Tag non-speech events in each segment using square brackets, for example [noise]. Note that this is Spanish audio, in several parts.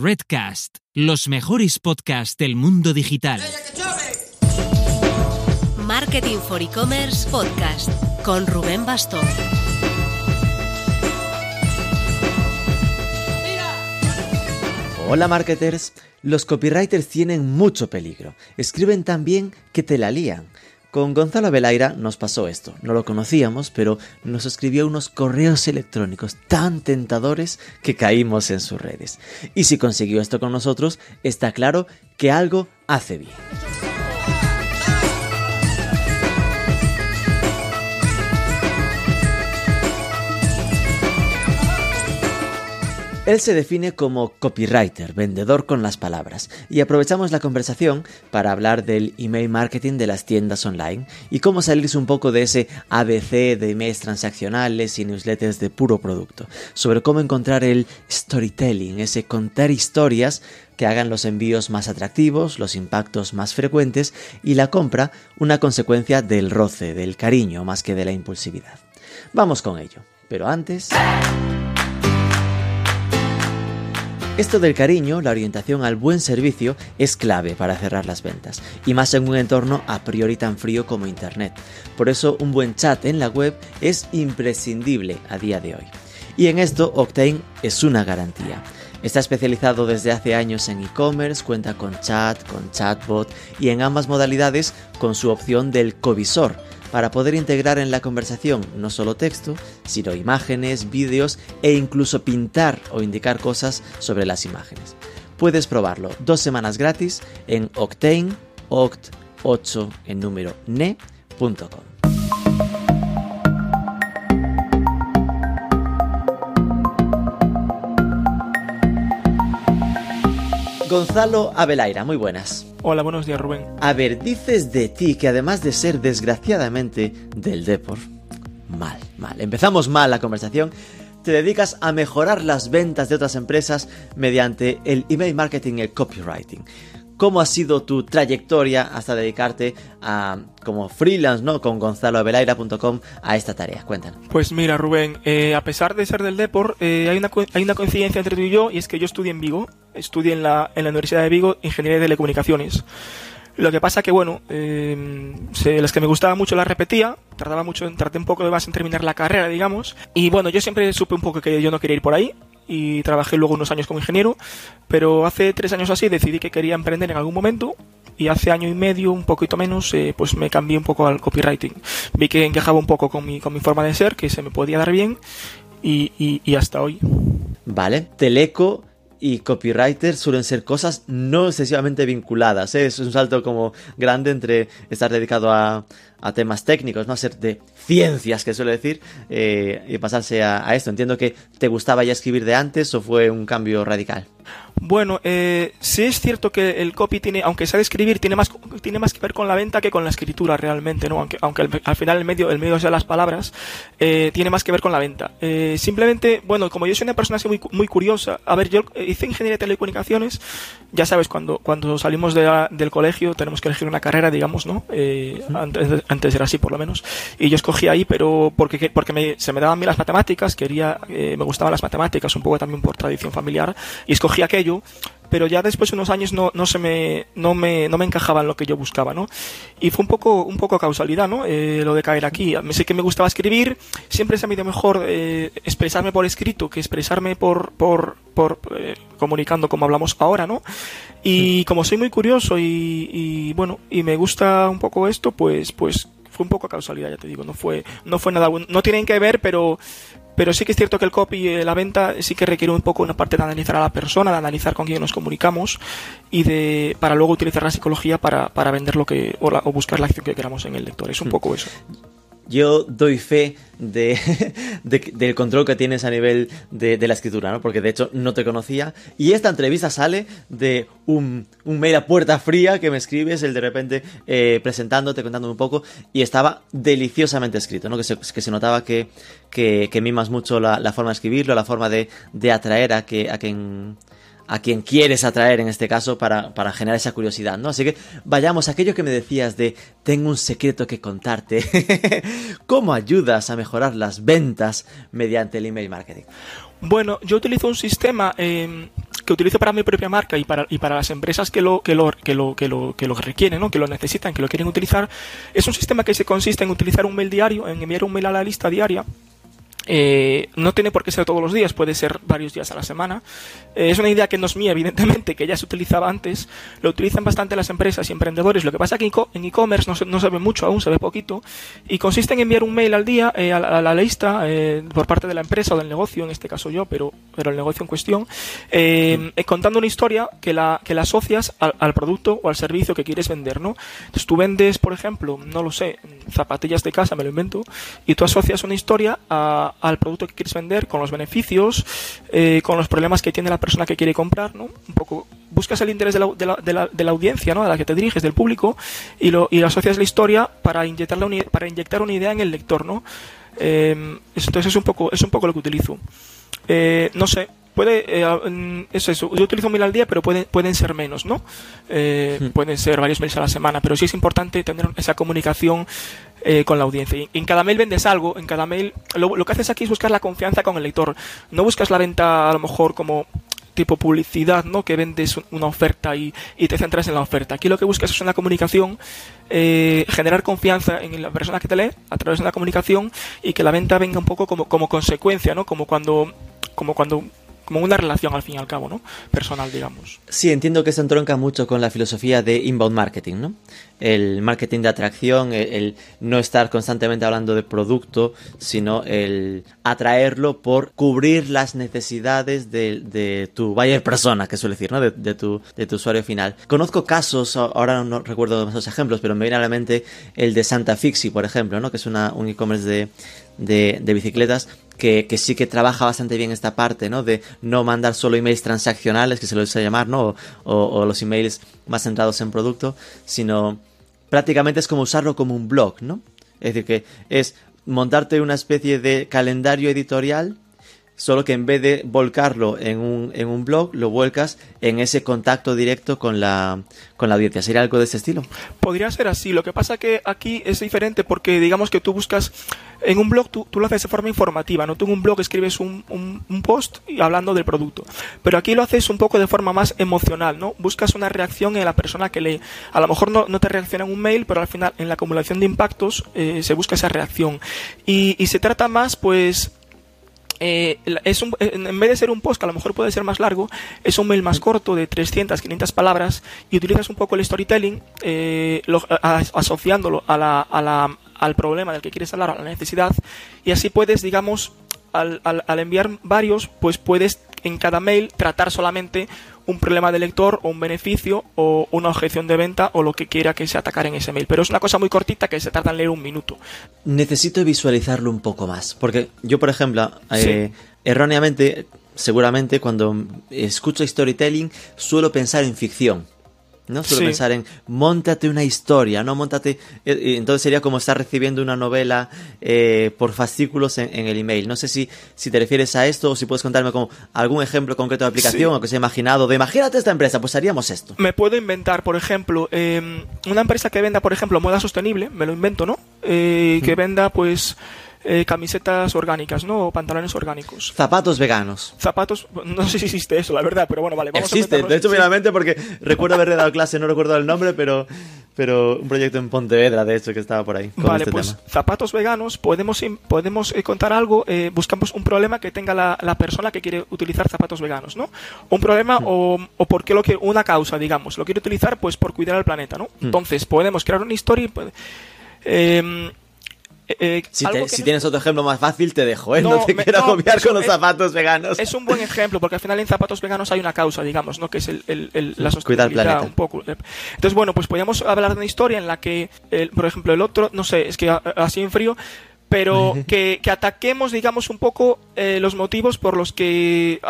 Redcast, los mejores podcasts del mundo digital. Marketing for E-Commerce Podcast con Rubén Bastón. Hola marketers, los copywriters tienen mucho peligro. Escriben tan bien que te la lían. Con Gonzalo Velaira nos pasó esto. No lo conocíamos, pero nos escribió unos correos electrónicos tan tentadores que caímos en sus redes. Y si consiguió esto con nosotros, está claro que algo hace bien. Él se define como copywriter, vendedor con las palabras, y aprovechamos la conversación para hablar del email marketing de las tiendas online y cómo salirse un poco de ese ABC de emails transaccionales y newsletters de puro producto, sobre cómo encontrar el storytelling, ese contar historias que hagan los envíos más atractivos, los impactos más frecuentes y la compra una consecuencia del roce, del cariño más que de la impulsividad. Vamos con ello, pero antes... Esto del cariño, la orientación al buen servicio, es clave para cerrar las ventas, y más en un entorno a priori tan frío como Internet. Por eso un buen chat en la web es imprescindible a día de hoy. Y en esto Octane es una garantía. Está especializado desde hace años en e-commerce, cuenta con chat, con chatbot y en ambas modalidades con su opción del covisor, para poder integrar en la conversación no solo texto, sino imágenes, vídeos e incluso pintar o indicar cosas sobre las imágenes. Puedes probarlo dos semanas gratis en Octane, oct8 en número ne.com. Gonzalo Abelaira, muy buenas. Hola, buenos días, Rubén. A ver, dices de ti que además de ser desgraciadamente del Depor, mal, mal. Empezamos mal la conversación. Te dedicas a mejorar las ventas de otras empresas mediante el email marketing y el copywriting. ¿Cómo ha sido tu trayectoria hasta dedicarte a como freelance, ¿no? Con gonzaloabelaira.com a esta tarea. Cuéntanos. Pues mira, Rubén, eh, a pesar de ser del Depor, eh, hay, una, hay una coincidencia entre tú y yo, y es que yo estudié en Vigo, estudié en la, en la Universidad de Vigo Ingeniería de Telecomunicaciones. Lo que pasa que, bueno, eh, las que me gustaba mucho las repetía, tardaba mucho, tardé un poco más en terminar la carrera, digamos, y bueno, yo siempre supe un poco que yo no quería ir por ahí, y trabajé luego unos años como ingeniero, pero hace tres años así decidí que quería emprender en algún momento y hace año y medio, un poquito menos, eh, pues me cambié un poco al copywriting. Vi que encajaba un poco con mi, con mi forma de ser, que se me podía dar bien y, y, y hasta hoy. Vale, Teleco y copywriter suelen ser cosas no excesivamente vinculadas. ¿eh? Es un salto como grande entre estar dedicado a, a temas técnicos, no a ser de ciencias, que suele decir, eh, y pasarse a, a, esto. Entiendo que te gustaba ya escribir de antes o fue un cambio radical. Bueno, eh, sí es cierto que el copy tiene, aunque sabe escribir, tiene más, tiene más que ver con la venta que con la escritura realmente, ¿no? Aunque, aunque al, al final el medio, el medio sea las palabras, eh, tiene más que ver con la venta. Eh, simplemente, bueno, como yo soy una persona así muy, muy curiosa, a ver, yo hice ingeniería de telecomunicaciones, ya sabes, cuando, cuando salimos de la, del colegio tenemos que elegir una carrera, digamos, ¿no? Eh, antes, antes era así por lo menos. Y yo escogí ahí, pero porque, porque me, se me daban bien las matemáticas, quería, eh, me gustaban las matemáticas, un poco también por tradición familiar, y escogí aquello pero ya después de unos años no, no se me no me no me encajaba en lo que yo buscaba no y fue un poco un poco causalidad no eh, lo de caer aquí. Sé que me gustaba escribir siempre se me dio mejor eh, expresarme por escrito que expresarme por por por eh, comunicando como hablamos ahora no y como soy muy curioso y, y bueno y me gusta un poco esto pues pues fue un poco causalidad ya te digo no fue no fue nada bueno. No tienen que ver pero pero sí que es cierto que el copy, la venta, sí que requiere un poco una parte de analizar a la persona, de analizar con quién nos comunicamos y de para luego utilizar la psicología para, para vender lo que o, la, o buscar la acción que queramos en el lector. Es un poco eso yo doy fe de, [laughs] de, del control que tienes a nivel de, la escritura, ¿no? Porque de hecho no te conocía. Y esta entrevista sale de un, un mail a puerta fría que me escribes, el de repente eh, presentándote, contándome un poco, y estaba deliciosamente escrito, ¿no? Que se, que se notaba que, mimas mucho la, la, forma de escribirlo, la forma de, de atraer a, que, a quien a quien quieres atraer en este caso para, para, generar esa curiosidad, ¿no? Así que vayamos a aquello que me decías de tengo un secreto que contarte. [laughs] ¿Cómo ayudas a mejorar las ventas mediante el email marketing? Bueno, yo utilizo un sistema eh, que utilizo para mi propia marca y para, y para las empresas que lo, que lo, que lo, que lo, que lo requieren, ¿no? que lo necesitan, que lo quieren utilizar, es un sistema que se consiste en utilizar un mail diario, en enviar un mail a la lista diaria eh, no tiene por qué ser todos los días, puede ser varios días a la semana. Eh, es una idea que no es mía, evidentemente, que ya se utilizaba antes. Lo utilizan bastante las empresas y emprendedores. Lo que pasa es que en e-commerce no, se, no se ve mucho aún, se ve poquito. Y consiste en enviar un mail al día eh, a, la, lista por parte de la empresa o del negocio, en este caso yo, pero, pero el negocio en cuestión, contando una historia que la, que la asocias al, producto o al servicio que quieres vender. ¿no? Entonces tú vendes, por ejemplo, no lo sé, zapatillas de casa, me lo invento, y tú asocias una historia a al producto que quieres vender, con los beneficios, eh, con los problemas que tiene la persona que quiere comprar, ¿no? Un poco buscas el interés de la, de la, de la, la audiencia, ¿no? A la que te diriges, del público, y lo, y asocias la historia para inyectar, una, para inyectar una idea en el lector, ¿no? Eh, entonces es un poco, es un poco lo que utilizo. Eh, no sé, puede eh, eso, eso, yo utilizo mil al día pero pueden pueden ser menos no eh, hmm. pueden ser varios mails a la semana pero sí es importante tener esa comunicación eh, con la audiencia. Y en cada mail vendes algo, en cada mail lo, lo, que haces aquí es buscar la confianza con el lector. No buscas la venta a lo mejor como tipo publicidad, ¿no? Que vendes una oferta y, y te centras en la oferta. Aquí lo que buscas es una comunicación, eh, generar confianza en la persona que te lee a través de la comunicación y que la venta venga un poco como, como consecuencia, ¿no? Como cuando, como cuando como una relación al fin y al cabo, ¿no? Personal, digamos. Sí, entiendo que se entronca mucho con la filosofía de inbound marketing, ¿no? El marketing de atracción, el, no estar constantemente hablando de producto, sino el atraerlo por cubrir las necesidades de, tu buyer persona, que suele decir, ¿no? De, tu, de tu usuario final. Conozco casos, ahora no recuerdo esos ejemplos, pero me viene a la mente el de Santa Fixi, por ejemplo, ¿no? Que es una, un e-commerce de, de, de, bicicletas que, sí que trabaja bastante bien esta parte, ¿no? De no mandar solo emails transaccionales, que se lo suele llamar, ¿no? O, o, los emails más centrados en producto, sino prácticamente es como usarlo como un blog, ¿no? Es decir, que es montarte una especie de calendario editorial solo que en vez de volcarlo en un, en un blog, lo vuelcas en ese contacto directo con la, con la audiencia. ¿Sería algo de ese estilo? Podría ser así. Lo que pasa que aquí es diferente porque digamos que tú buscas en un blog tú, tú, lo haces de forma informativa, ¿no? Tú en un blog escribes un, un, un, post hablando del producto. Pero aquí lo haces un poco de forma más emocional, ¿no? Buscas una reacción en la persona que lee. A lo mejor no, no te reacciona en un mail, pero al final en la acumulación de impactos eh, se busca esa reacción. Y, y se trata más, pues, eh, es un, en vez de ser un post que a lo mejor puede ser más largo, es un mail más corto de 300, 500 palabras y utilizas un poco el storytelling eh, lo, asociándolo a la, a la, al problema del que quieres hablar, a la necesidad y así puedes, digamos, al, al, al enviar varios, pues puedes en cada mail tratar solamente un problema de lector o un beneficio o una objeción de venta o lo que quiera que se atacar en ese mail. Pero es una cosa muy cortita que se tarda en leer un minuto. Necesito visualizarlo un poco más. Porque yo, por ejemplo, eh, erróneamente, seguramente cuando escucho storytelling suelo pensar en ficción. ¿No? Suelo pensar en montate una historia, ¿no? Montate. Eh, entonces sería como estar recibiendo una novela eh, por fascículos en, el email. No sé si, si te refieres a esto o si puedes contarme como algún ejemplo concreto de aplicación o que se ha imaginado de imagínate esta empresa, pues haríamos esto. Me puedo inventar, por ejemplo, em, una empresa que venda, por ejemplo, moda sostenible, me lo invento, ¿no? Eh, que venda, pues eh, camisetas orgánicas, ¿no? O pantalones orgánicos. Zapatos veganos. Zapatos, no sé si existe eso, la verdad, pero bueno, vale. Vamos existe, de hecho, finalmente, porque recuerdo haberle dado clase, no recuerdo el nombre, pero, pero un proyecto en Pontevedra, de hecho, que estaba por ahí. vale, este pues zapatos veganos, podemos, podemos eh, contar algo, eh, buscamos un problema que tenga la, la, persona que quiere utilizar zapatos veganos, ¿no? Un problema mm. o, o porque lo que, una causa, digamos, lo quiere utilizar pues por cuidar al planeta, ¿no? Mm. Entonces, podemos crear una historia pues, eh, eh, si, tienes otro ejemplo más fácil, te dejo, ¿eh? No, te quiero copiar con los zapatos veganos. Es un buen ejemplo, porque al final en zapatos veganos hay una causa, digamos, ¿no? Que es el, la sostenibilidad un poco. Entonces, bueno, pues podríamos hablar de una historia en la que, por ejemplo, el otro, no sé, es que así en frío, pero [laughs] que, que, ataquemos, digamos, un poco eh, los motivos por los que,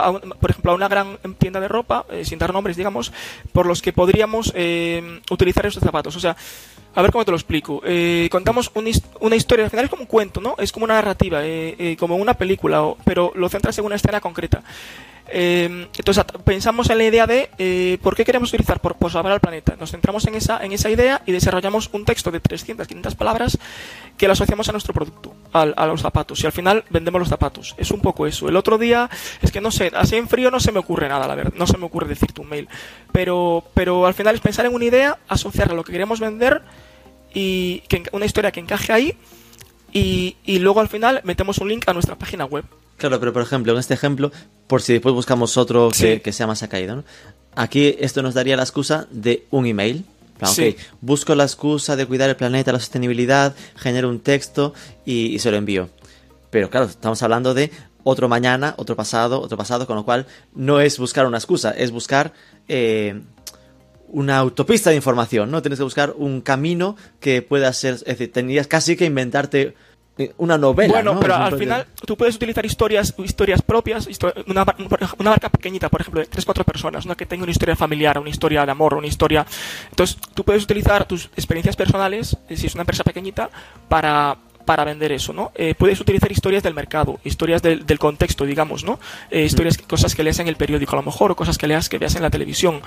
por ejemplo, a una gran tienda de ropa, eh, sin dar nombres, digamos, por los que podríamos utilizar estos zapatos. O sea, a ver cómo te lo explico. Eh, contamos una historia, al final es como un cuento, ¿no? Es como una narrativa, eh, eh, como una película, pero lo centras en una escena concreta. Eh, entonces pensamos en la idea de eh, por qué queremos utilizar por, por salvar al planeta. Nos centramos en esa, en esa idea y desarrollamos un texto de 300, 500 palabras que lo asociamos a nuestro producto, a los zapatos. Y al final vendemos los zapatos. Es un poco eso. El otro día, es que no sé, así en frío no se me ocurre nada, la verdad. No se me ocurre decirte un mail. Pero, pero al final es pensar en una idea, asociarla a lo que queremos vender y que, una historia que encaje ahí y, y luego al final metemos un link a nuestra página web. Claro, pero por ejemplo, en este ejemplo, por si después buscamos otro que, sea más acaído, ¿no? Aquí esto nos daría la excusa de un email. busco la excusa de cuidar el planeta, la sostenibilidad, genero un texto y, se lo envío. Pero claro, estamos hablando de otro mañana, otro pasado, otro pasado, con lo cual no es buscar una excusa, es buscar eh, una autopista de información, ¿no? Tienes que buscar un camino que pueda ser, es decir, tendrías casi que inventarte una novela. Bueno, pero al final tú puedes utilizar historias, historias propias, una, una, marca pequeñita, por ejemplo, de tres, cuatro personas, una que tenga una historia familiar, una historia de amor, una historia. Entonces, tú puedes utilizar tus experiencias personales, si es una empresa pequeñita, para, para vender eso, ¿no? Eh, puedes utilizar historias del mercado, historias del, del contexto, digamos, ¿no? Eh, historias, cosas que leas en el periódico a lo mejor, o cosas que leas que veas en la televisión.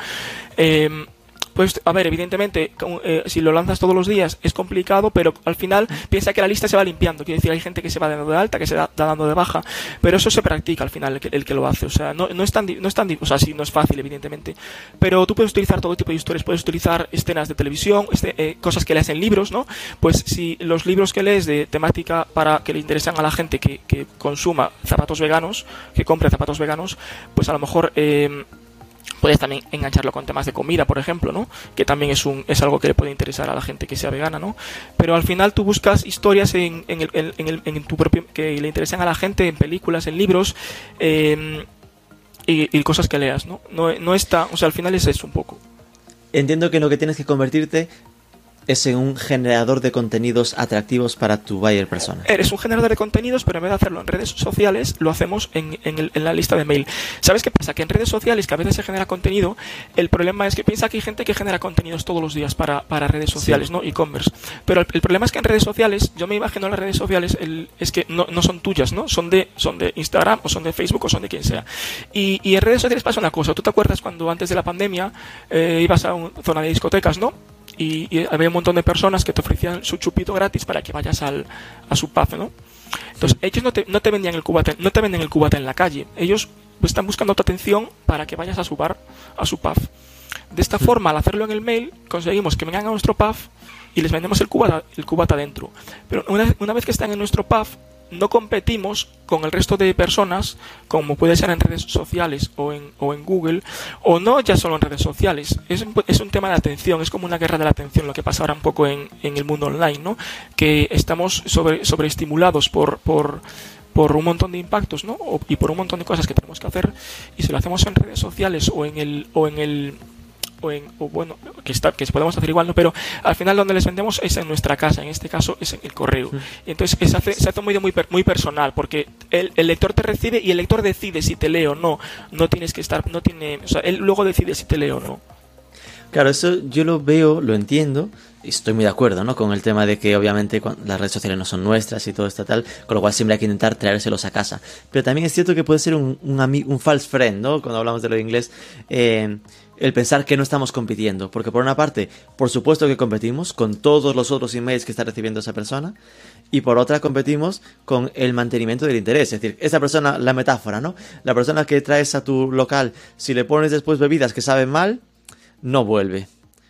Eh, pues, a ver, evidentemente, eh, si lo lanzas todos los días es complicado, pero al final piensa que la lista se va limpiando. Quiere decir, hay gente que se va dando de alta, que se va dando de baja, pero eso se practica al final, el que, lo hace. O sea, no, no, es tan, no es tan, o sea, sí, no es fácil, evidentemente. Pero tú puedes utilizar todo tipo de historias, puedes utilizar escenas de televisión, este, eh, cosas que lees en libros, ¿no? Pues si los libros que lees de temática para que le interesan a la gente que, que consuma zapatos veganos, que compre zapatos veganos, pues a lo mejor eh, Puedes también engancharlo con temas de comida, por ejemplo, ¿no? Que también es, un, es algo que le puede interesar a la gente que sea vegana, ¿no? Pero al final tú buscas historias en, en, el, en, el, en tu propio, que le interesan a la gente, en películas, en libros, eh, y, cosas que leas, ¿no? ¿no? No está, o sea, al final es eso un poco. Entiendo que en lo que tienes que convertirte es en un generador de contenidos atractivos para tu buyer persona. Eres un generador de contenidos, pero en vez de hacerlo en redes sociales, lo hacemos en, en, la lista de mail. ¿Sabes qué pasa? Que en redes sociales, que a veces se genera contenido, el problema es que piensa que hay gente que genera contenidos todos los días para, para redes sociales, ¿no? E-commerce. Pero el, problema es que en redes sociales, yo me imagino las redes sociales, el, es que no, no, son tuyas, ¿no? Son de, son de Instagram o son de Facebook o son de quien sea. Y, y en redes sociales pasa una cosa. ¿Tú te acuerdas cuando antes de la pandemia eh, ibas a una zona de discotecas, ¿no? Y, había un montón de personas que te ofrecían su chupito gratis para que vayas al, a su pub, ¿no? Entonces, ellos no te, no te vendían el cubata, no te venden el cubata en la calle. Ellos pues, están buscando tu atención para que vayas a su bar, a su pub. De esta forma, al hacerlo en el mail, conseguimos que vengan a nuestro pub y les vendemos el cubata, el cubata dentro. Pero una, una vez que están en nuestro pub, no competimos con el resto de personas, como puede ser en redes sociales o en, o en Google, o no ya solo en redes sociales. Es un, es un tema de atención, es como una guerra de la atención lo que pasa ahora un poco en, en el mundo online, ¿no? Que estamos sobre, sobreestimulados por, por, por un montón de impactos, ¿no? y por un montón de cosas que tenemos que hacer, y si lo hacemos en redes sociales o en el, o en el o, en, o bueno, que, está, que podemos hacer igual, ¿no? pero al final donde les vendemos es en nuestra casa, en este caso es en el correo. Y entonces se hace, se hace muy, muy, muy personal, porque el, el, lector te recibe y el lector decide si te lee o no. No tienes que estar, no tiene, o sea, él luego decide si te lee o no. Claro, eso yo lo veo, lo entiendo, y estoy muy de acuerdo, ¿no? Con el tema de que obviamente las redes sociales no son nuestras y todo esto tal, con lo cual siempre hay que intentar traérselos a casa. Pero también es cierto que puede ser un, un, un false friend, ¿no? Cuando hablamos de lo de inglés, eh, el pensar que no estamos compitiendo. Porque por una parte, por supuesto que competimos con todos los otros emails que está recibiendo esa persona. Y por otra, competimos con el mantenimiento del interés. Es decir, esa persona, la metáfora, ¿no? La persona que traes a tu local, si le pones después bebidas que saben mal, no vuelve.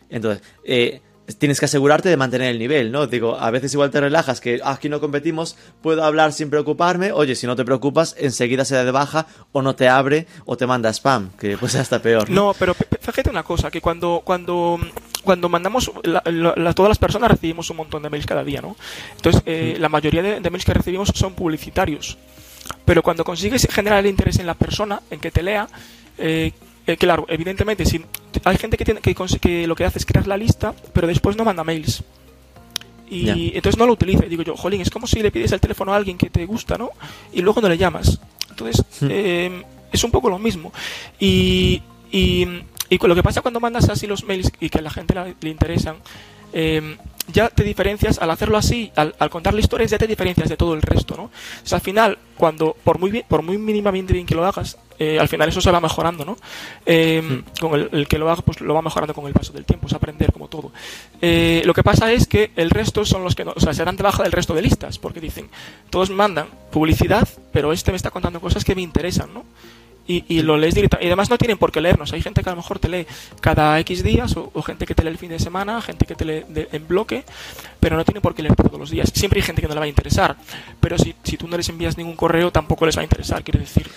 Entonces, eh, tienes que asegurarte de mantener el nivel, ¿no? Digo, a veces igual te relajas, que ah, aquí no competimos, puedo hablar sin preocuparme. Oye, si no te preocupas, enseguida se da de baja o no te abre o te manda spam, que pues hasta peor. No, no pero fíjate una cosa, que cuando, cuando, cuando mandamos, todas las personas recibimos un montón de mails cada día, ¿no? Entonces, eh, la mayoría de, mails que recibimos son publicitarios. Pero cuando consigues generar el interés en la persona, en que te lea, eh, eh, claro, evidentemente, si hay gente que, tiene, que, que, lo que hace es crear la lista, pero después no manda mails. Y entonces no lo utiliza. Y digo yo, jolín, es como si le pides el teléfono a alguien que te gusta, ¿no? Y luego no le llamas. Entonces, eh, es un poco lo mismo. Y, y, y, lo que pasa cuando mandas así los mails y que a la gente le interesan, eh, ya te diferencias, al hacerlo así, al, contar la historia, ya te diferencias de todo el resto, ¿no? O sea, al final, cuando, por muy bien, por muy mínimamente bien que lo hagas, Eh, al final eso se va mejorando, ¿no? Eh. Con el, el que lo haga, pues lo va mejorando con el paso del tiempo, es aprender como todo. Eh, lo que pasa es que el resto son los que no, o sea, se dan de baja del resto de listas, porque dicen, todos mandan publicidad, pero este me está contando cosas que me interesan, ¿no? Y, y lo lees directamente. Y además no tienen por qué leernos. Hay gente que a lo mejor te lee cada X días, o, o gente que te lee el fin de semana, gente que te lee de- en bloque, pero no tiene por qué leer todos los días. Siempre hay gente que no le va a interesar, pero si, si tú no les envías ningún correo, tampoco les va a interesar, quiero decir.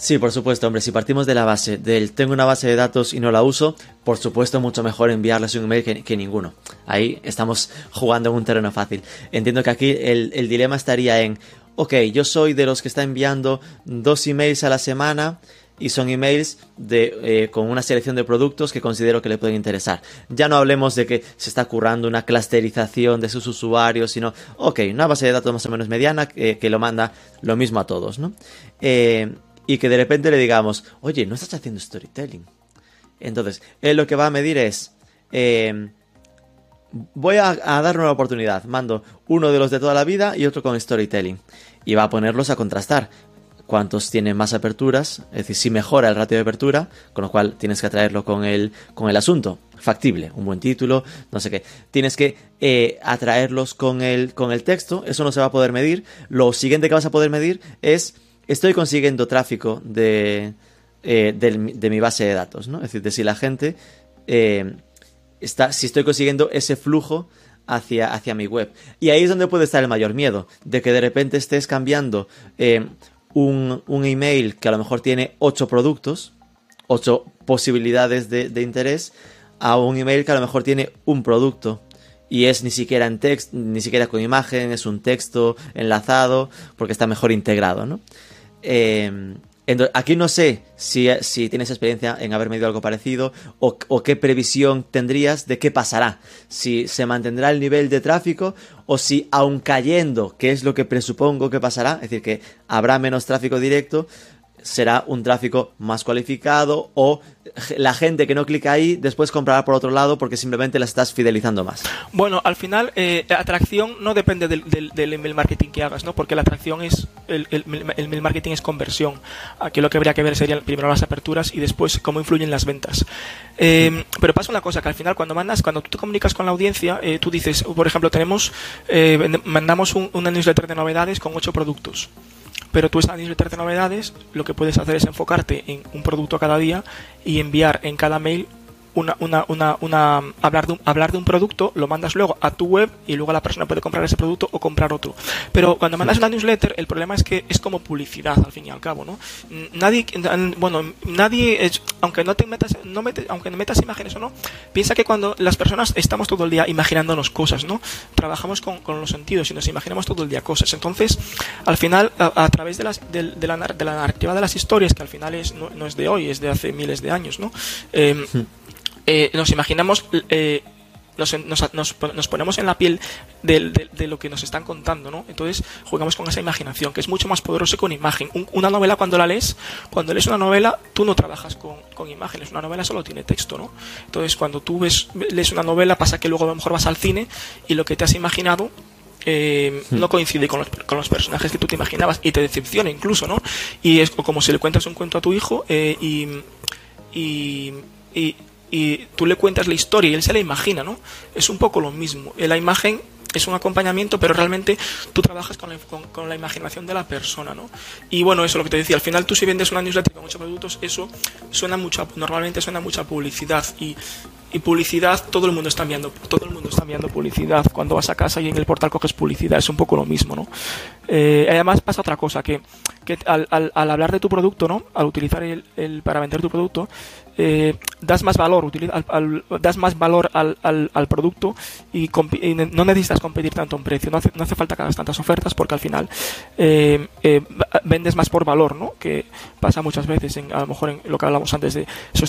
Sí, por supuesto, hombre, si partimos de la base del tengo una base de datos y no la uso, por supuesto mucho mejor enviarles un email que, ninguno. Ahí estamos jugando en un terreno fácil. Entiendo que aquí el, el dilema estaría en, ok, yo soy de los que está enviando dos emails a la semana y son emails de, eh, con una selección de productos que considero que le pueden interesar. Ya no hablemos de que se está currando una clusterización de sus usuarios, sino, ok, una base de datos más o menos mediana eh, que lo manda lo mismo a todos, ¿no? Eh, y que de repente le digamos, oye, no estás haciendo storytelling. Entonces, él lo que va a medir es, eh, voy a, a darle una oportunidad, mando uno de los de toda la vida y otro con storytelling. Y va a ponerlos a contrastar. Cuántos tienen más aperturas, es decir, si mejora el ratio de apertura, con lo cual tienes que atraerlo con el, con el asunto. Factible, un buen título, no sé qué. Tienes que eh, atraerlos con el, con el texto, eso no se va a poder medir. Lo siguiente que vas a poder medir es estoy consiguiendo tráfico de, eh, del- de mi base de datos, ¿no? Es decir, de si la gente eh, está, si estoy consiguiendo ese flujo hacia, hacia mi web. Y ahí es donde puede estar el mayor miedo, de que de repente estés cambiando eh, un, un email que a lo mejor tiene ocho productos, ocho posibilidades de, de interés, a un email que a lo mejor tiene un producto y es ni siquiera en text, ni siquiera con imagen, es un texto enlazado porque está mejor integrado, ¿no? Ento- aquí no sé si, si tienes experiencia en haber medido algo parecido o, o qué previsión tendrías de qué pasará. Si se mantendrá el nivel de tráfico o si aun cayendo, que es lo que presupongo que pasará, es decir, que habrá menos tráfico directo, será un tráfico más cualificado o la gente que no clica ahí después comprará por otro lado porque simplemente la estás fidelizando más. Bueno, al final, eh, atracción no depende del, del, email marketing que hagas, ¿no? Porque la atracción es. El, el, el email marketing es conversión. Aquí lo que habría que ver serían primero las aperturas y después cómo influyen las ventas. Eh, pero pasa una cosa, que al final, cuando mandas, cuando tú te comunicas con la audiencia, eh, tú dices, por ejemplo, tenemos. eh, mandamos un- una newsletter de novedades con ocho productos. Pero tú esa newsletter de novedades, lo que puedes hacer es enfocarte en un producto cada día y enviar en cada mail una, una, una, una hablar, de un, hablar de un producto, lo mandas luego a tu web y luego la persona puede comprar ese producto o comprar otro. Pero cuando mandas una newsletter, el problema es que es como publicidad al fin y al cabo, ¿no? Nadie, bueno, nadie, aunque no te metas, no mete- aunque metas imágenes o no, piensa que cuando las personas estamos todo el día imaginándonos cosas, ¿no? Trabajamos con, con los sentidos y nos imaginamos todo el día cosas. Entonces, al final, a, a través de, las, de, de la, de la narrativa de las historias, que al final es, no, no es de hoy, es de hace miles de años, ¿no? Eh, eh, nos imaginamos eh, nos, nos, nos, nos ponemos en la piel de, de- de lo que nos están contando, ¿no? Entonces jugamos con esa imaginación, que es mucho más poderosa que una imagen. Un- una novela cuando la lees, cuando lees una novela, tú no trabajas con, con imágenes, una novela solo tiene texto, ¿no? Entonces cuando tú ves, lees una novela, pasa que luego a lo mejor vas al cine y lo que te has imaginado eh, no coincide con los, con los personajes que tú te imaginabas y te decepciona incluso, ¿no? Y es como si le cuentas un cuento a tu hijo eh, y, y, y, y tú le cuentas la historia y él se la imagina, ¿no? Es un poco lo mismo. Eh, La imagen es un acompañamiento, pero realmente tú trabajas con la, con, la imaginación de la persona, ¿no? Y bueno, eso es lo que te decía. Al final tú si vendes una newsletter con muchos productos, eso suena mucho, normalmente suena mucha publicidad y, y publicidad todo el mundo está enviando, todo el mundo está enviando publicidad. Cuando vas a casa y en el portal coges publicidad, es un poco lo mismo, ¿no? Eh, además pasa otra cosa, que, que al, al- al hablar de tu producto, ¿no? Al utilizar el, el- para vender tu producto, eh, das más valor, utiliza- al- das más valor al, producto y, no necesitas competir tanto en precio, no hace, no hace falta que hagas tantas ofertas porque al final eh, eh, vendes más por valor, ¿no? Que pasa muchas veces, en, a lo mejor en lo que hablamos antes de,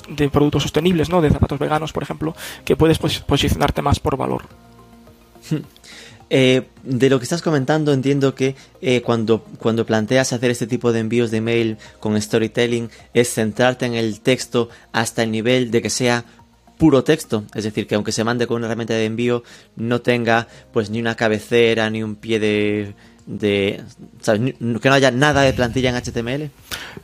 de productos sostenibles, ¿no? De zapatos veganos, por ejemplo, que puedes pos- posicionarte más por valor. [laughs] Eh, de lo que estás comentando entiendo que eh, cuando, cuando planteas hacer este tipo de envíos de mail con storytelling es centrarte en el texto hasta el nivel de que sea puro texto, es decir, que aunque se mande con una herramienta de envío no tenga pues ni una cabecera ni un pie de ¿sabes? que no haya nada de plantilla en HTML?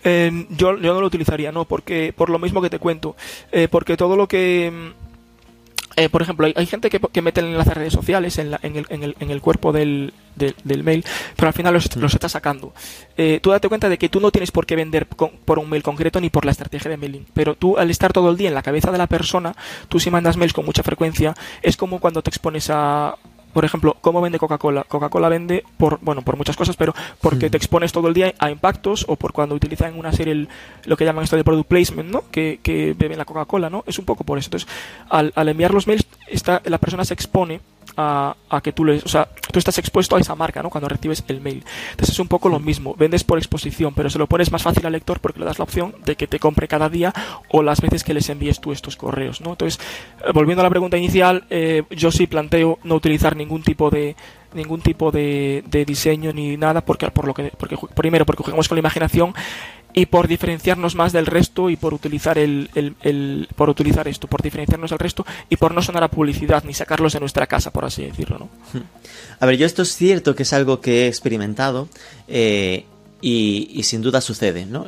Eh, yo, yo no lo utilizaría, no, porque por lo mismo que te cuento, eh, porque todo lo que mm, eh, por ejemplo, hay, gente que, que, mete el enlace a redes sociales en, la, en, el, en, el, en, el, cuerpo del, del, del, mail, pero al final los, los está sacando. Eh, tú date cuenta de que tú no tienes por qué vender con, por un mail concreto ni por la estrategia de mailing, pero tú al estar todo el día en la cabeza de la persona, tú si mandas mails con mucha frecuencia, es como cuando te expones a por ejemplo, ¿cómo vende Coca-Cola? Coca-Cola vende por, bueno, por muchas cosas, pero porque te expones todo el día a impactos o por cuando utilizan una serie el, lo que llaman esto de product placement, ¿no? Que, que beben la Coca-Cola, ¿no? Es un poco por eso. Entonces, al, al enviar los mails, está, la persona se expone a, a, que tú les, o sea, tú estás expuesto a esa marca, ¿no? Cuando recibes el mail. Entonces es un poco lo mismo, vendes por exposición, pero se lo pones más fácil al lector porque le das la opción de que te compre cada día o las veces que les envíes tú estos correos, ¿no? Entonces, volviendo a la pregunta inicial, eh, yo sí planteo no utilizar ningún tipo de ningún tipo de, de diseño ni nada porque por lo que porque primero porque jugamos con la imaginación y por diferenciarnos más del resto y por utilizar el, el, el, por utilizar esto, por diferenciarnos del resto y por no sonar a publicidad ni sacarlos de nuestra casa, por así decirlo, ¿no? A ver, yo esto es cierto que es algo que he experimentado eh, y, y, sin duda sucede, ¿no?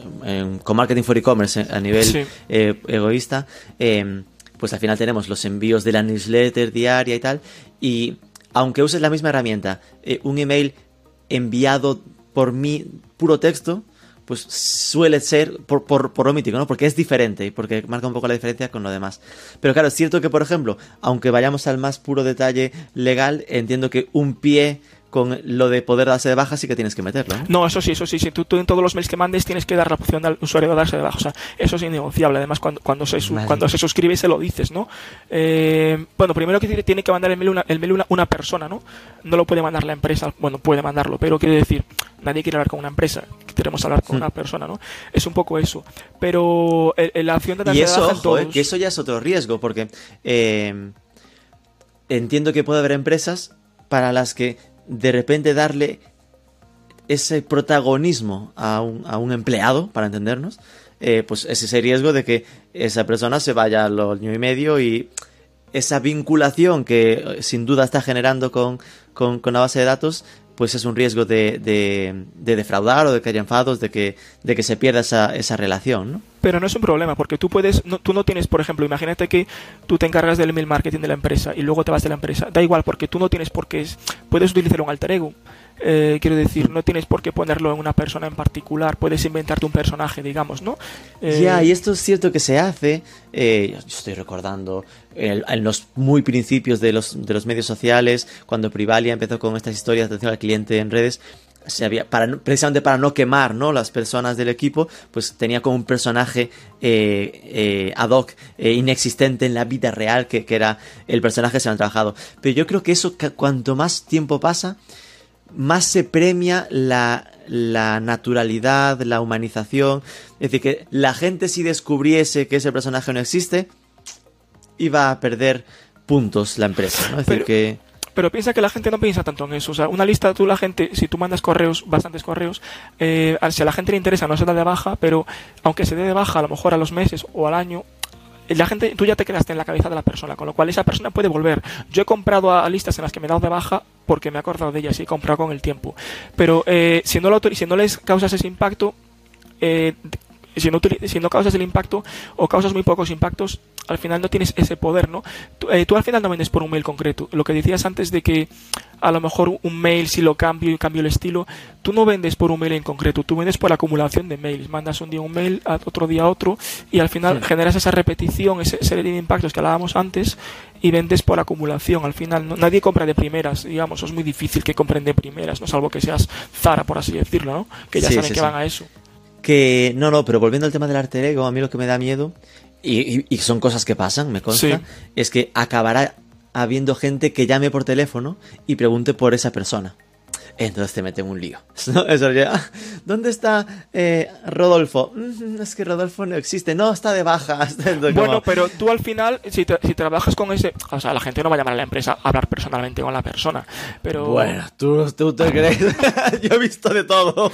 Con marketing for e-commerce a nivel sí. eh, egoísta, eh, pues al final tenemos los envíos de la newsletter diaria y tal y aunque uses la misma herramienta, eh, un email enviado por mí puro texto, pues suele ser por, por, por lo mítico, ¿no? Porque es diferente y porque marca un poco la diferencia con lo demás. Pero claro, es cierto que, por ejemplo, aunque vayamos al más puro detalle legal, entiendo que un pie con lo de poder darse de baja sí que tienes que meterlo. No, no eso sí, eso sí. sí. Tú, tú, en todos los mails que mandes tienes que dar la opción al usuario de darse de baja. O sea, eso es innegociable. Además, cuando, cuando, se, cuando se suscribe se lo dices, ¿no? Eh, bueno, primero que tiene que mandar el mail, una, el mail una, una, persona, ¿no? No lo puede mandar la empresa. Bueno, puede mandarlo, pero quiere decir, nadie quiere hablar con una empresa. Queremos hablar con hmm. una persona, ¿no? Es un poco eso. Pero el, la opción de darse y eso, de baja ojo, todos... eh, que eso ya es otro riesgo, porque eh, entiendo que puede haber empresas para las que de repente darle ese protagonismo a un, a un empleado, para entendernos, eh, pues es ese riesgo de que esa persona se vaya al año y medio y esa vinculación que sin duda está generando con, con, con la base de datos, pues es un riesgo de, de, de, defraudar o de que haya enfados, de que, de que se pierda esa, esa relación, ¿no? Pero no es un problema, porque tú puedes, no, tú no tienes, por ejemplo, imagínate que tú te encargas del email marketing de la empresa y luego te vas de la empresa. Da igual, porque tú no tienes por qué, puedes utilizar un alter ego. Eh, quiero decir, no tienes por qué ponerlo en una persona en particular, puedes inventarte un personaje, digamos, ¿no? Eh... Ya, y esto es cierto que se hace, eh, yo estoy recordando en, los muy principios de los, de los medios sociales, cuando Privalia empezó con estas historias de atención al cliente en redes, se había, para, precisamente para no quemar ¿no? las personas del equipo, pues tenía como un personaje eh, eh, ad hoc, eh, inexistente en la vida real, que, que, era el personaje que se han trabajado. Pero yo creo que eso, que cuanto más tiempo pasa, más se premia la, la, naturalidad, la humanización. Es decir, que la gente si descubriese que ese personaje no existe, iba a perder puntos la empresa. ¿no? Es decir, pero, que... pero piensa que la gente no piensa tanto en eso. O sea, una lista, tú la gente, si tú mandas correos, bastantes correos, eh, si a la gente le interesa no se da de baja, pero aunque se dé de baja a lo mejor a los meses o al año, la gente, tú ya te quedaste en la cabeza de la persona, con lo cual esa persona puede volver. Yo he comprado a listas en las que me he dado de baja porque me he acordado de ellas y he comprado con el tiempo. Pero eh, si, no lo, si no les causas ese impacto, eh, si no, si no causas el impacto o causas muy pocos impactos, al final no tienes ese poder, ¿no? Tú, eh, tú, al final no vendes por un mail concreto. Lo que decías antes de que a lo mejor un mail, si lo cambio y cambio el estilo, tú no vendes por un mail en concreto, tú vendes por la acumulación de mails. Mandas un día un mail, otro día otro, y al final sí. generas esa repetición, esa serie de impactos que hablábamos antes, y vendes por acumulación. Al final, ¿no? nadie compra de primeras, digamos, es muy difícil que compren de primeras, ¿no? Salvo que seas Zara, por así decirlo, ¿no? Que ya sí, saben sí, que van a eso. Que no, no, pero volviendo al tema del arte ego, a mí lo que me da miedo, y, y, y son cosas que pasan, me consta, sí. es que acabará habiendo gente que llame por teléfono y pregunte por esa persona. Entonces te meten un lío. [laughs] ¿no? Eso ya, ¿Dónde está eh, Rodolfo? Mm, es que Rodolfo no existe. No, está de baja. [laughs] Bueno, pero tú al final, si, te, si, trabajas con ese... O sea, la gente no va a llamar a la empresa a hablar personalmente con la persona. Pero... Bueno, tú, tú te [laughs] crees. Yo he visto de todo.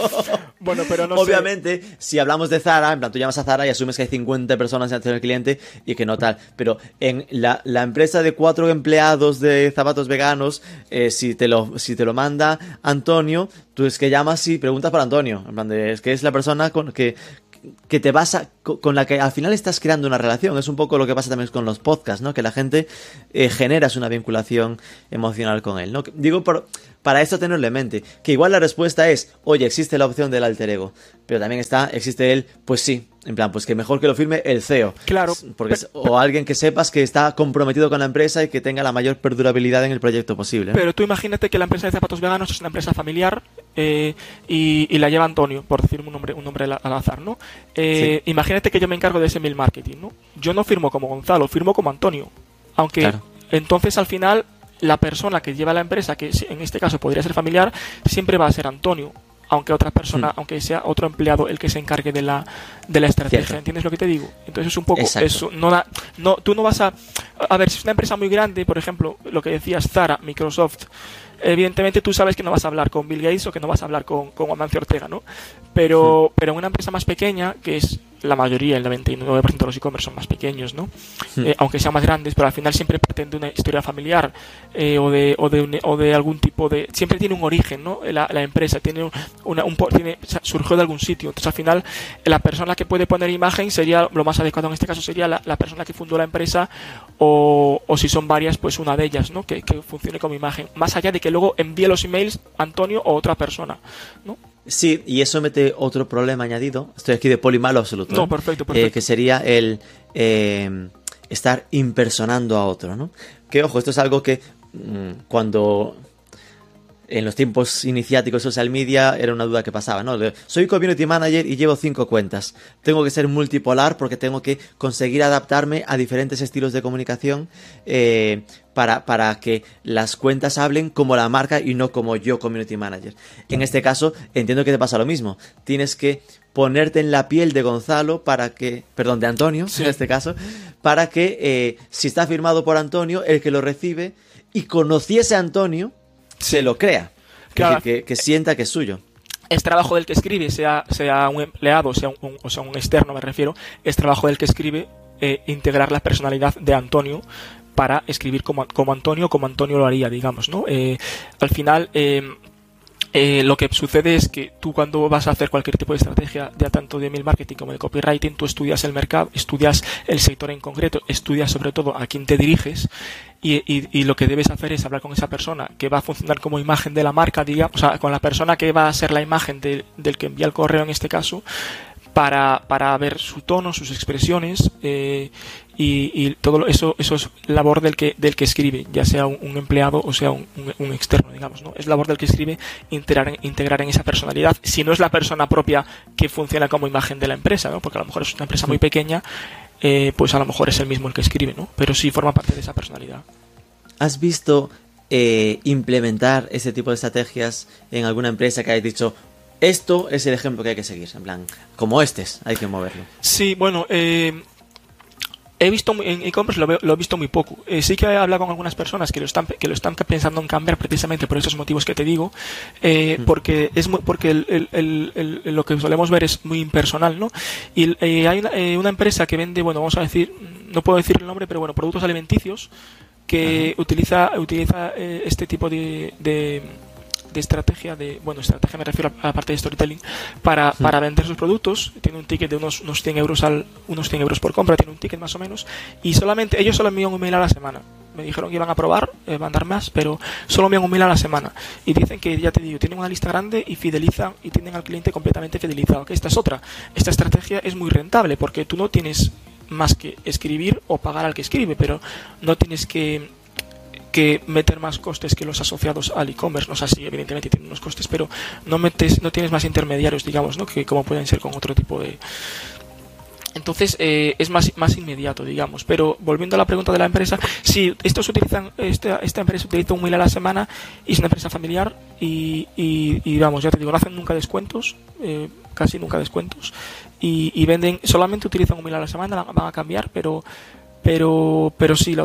Bueno, pero no Obviamente, sé. si hablamos de Zara, en plan, tú llamas a Zara y asumes que hay 50 personas en al cliente y que no tal. Pero en la, la empresa de cuatro empleados de zapatos veganos, eh, si, te lo, si te lo manda Antonio, tú es que llamas y preguntas por Antonio. En plan de, es que es la persona con que, que te vas a, con la que al final estás creando una relación. Es un poco lo que pasa también con los podcasts, ¿no? Que la gente eh, generas una vinculación emocional con él, ¿no? Digo por, para esto tenerlo en mente, que igual la respuesta es, oye, existe la opción del alter ego, pero también está, existe él, pues sí, en plan, pues que mejor que lo firme el CEO. Claro. Porque, o alguien que sepas que está comprometido con la empresa y que tenga la mayor perdurabilidad en el proyecto posible. Pero tú imagínate que la empresa de zapatos veganos es una empresa familiar eh, y, la lleva Antonio, por decir un nombre, un nombre al azar, ¿no? Eh, imagínate que yo me encargo de ese mail marketing, ¿no? Yo no firmo como Gonzalo, firmo como Antonio. Aunque entonces al final la persona que lleva la empresa, que en este caso podría ser familiar, siempre va a ser Antonio aunque otra persona, hmm. aunque sea otro empleado el que se encargue de la, de la estrategia. ¿Entiendes lo que te digo? Entonces es un poco eso. No, no, tú no vas a... A ver, si es una empresa muy grande, por ejemplo, lo que decías, Zara, Microsoft, evidentemente tú sabes que no vas a hablar con Bill Gates o que no vas a hablar con, con Amancio Ortega, ¿no? Pero, hmm. pero en una empresa más pequeña, que es la mayoría, el 99% de los e-commerce son más pequeños, ¿no? Hmm. Eh, aunque sean más grandes, pero al final siempre parten de una historia familiar eh, o, de, o, de o de algún tipo de... Siempre tiene un origen, ¿no? La, la empresa tiene una, un, tiene, surgió de algún sitio. Entonces al final la persona que puede poner imagen sería, lo más adecuado en este caso sería la, la persona que fundó la empresa o, o, si son varias, pues una de ellas, ¿no? Que, que funcione como imagen. Más allá de que luego envíe los emails Antonio o otra persona, ¿no? Sí, y eso mete otro problema añadido. Estoy aquí de poli malo absoluto. No, ¿eh? perfecto, eh, perfecto. que sería el eh, estar impersonando a otro, ¿no? Que ojo, esto es algo que mm, cuando en los tiempos iniciáticos de social media era una duda que pasaba, ¿no? Soy community manager y llevo cinco cuentas. Tengo que ser multipolar porque tengo que conseguir adaptarme a diferentes estilos de comunicación eh, para, para que las cuentas hablen como la marca y no como yo community manager. En este caso, entiendo que te pasa lo mismo. Tienes que ponerte en la piel de Gonzalo para que, perdón, de Antonio, en este caso, para que eh, si está firmado por Antonio, el que lo recibe y conociese a Antonio, se lo crea. Que, sienta que es suyo. Es trabajo del que escribe, sea, sea un empleado sea un, o sea un externo, me refiero, es trabajo del que escribe eh, integrar la personalidad de Antonio para escribir como, como Antonio, como Antonio lo haría, digamos, ¿no? Eh, al final, eh, eh, lo que sucede es que tú cuando vas a hacer cualquier tipo de estrategia, ya tanto de mail marketing como de copywriting, tú estudias el mercado, estudias el sector en concreto, estudias sobre todo a quién te diriges y, y, lo que debes hacer es hablar con esa persona que va a funcionar como imagen de la marca, digamos, o sea, con la persona que va a ser la imagen del que envía el correo en este caso, para, para ver su tono, sus expresiones eh, y, todo eso eso es labor del que del que escribe, ya sea un, empleado o sea un, un, externo, digamos, ¿no? Es labor del que escribe integrar, integrar en esa personalidad, si no es la persona propia que funciona como imagen de la empresa, ¿no? Porque a lo mejor es una empresa muy pequeña, eh, pues a lo mejor es el mismo el que escribe, ¿no? Pero sí forma parte de esa personalidad. ¿Has visto eh, implementar ese tipo de estrategias en alguna empresa que hayas dicho, esto es el ejemplo que hay que seguir, en plan, como este es, hay que moverlo. Sí, bueno, eh, he visto en e-commerce lo, lo, he visto muy poco. Eh, sí que he hablado con algunas personas que lo están que lo están pensando en cambiar precisamente por esos motivos que te digo, eh, porque es muy, porque el, el, el, lo que solemos ver es muy impersonal, ¿no? Y hay una, una, empresa que vende, bueno, vamos a decir, no puedo decir el nombre, pero bueno, productos alimenticios que utiliza utiliza este tipo de de estrategia, de bueno, estrategia me refiero a la parte de storytelling, para, para vender sus productos. Tiene un ticket de unos, unos 100 euros al, unos 100 euros por compra, tiene un ticket más o menos, y solamente ellos solo envían un mail a la semana. Me dijeron que iban a probar, eh, mandar más, pero solo envían un mail a la semana. Y dicen que, ya te digo, tienen una lista grande y fidelizan y tienen al cliente completamente fidelizado. Que esta es otra. Esta estrategia es muy rentable porque tú no tienes más que escribir o pagar al que escribe, pero no tienes que que meter más costes que los asociados al e-commerce. No sé si evidentemente tienen unos costes, pero no metes, no tienes más intermediarios, digamos, ¿no? Que como pueden ser con otro tipo de, entonces eh, es más, más inmediato, digamos. Pero volviendo a la pregunta de la empresa, sí, estos utilizan, esta, esta empresa utiliza un mail a la semana y es una empresa familiar y, y, vamos, ya te digo, no hacen nunca descuentos, eh, casi nunca descuentos y, y, venden, solamente utilizan un mail a la semana, van a cambiar, pero pero, pero sí, la,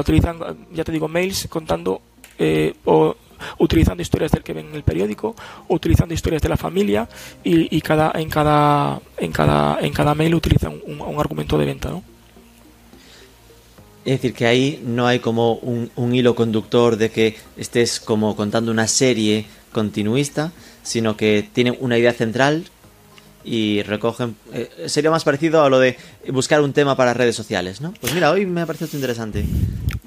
utilizan, ya te digo, mails contando eh, o utilizando historias del que ven en el periódico, utilizando historias de la familia y, cada, en, cada, en, cada, en cada mail utilizan un, argumento de venta. ¿no? Es decir, que ahí no hay como un, un, hilo conductor de que estés como contando una serie continuista, sino que tienen una idea central y recogen... eh, sería más parecido a lo de buscar un tema para redes sociales, ¿no? Pues mira, hoy me ha parecido interesante.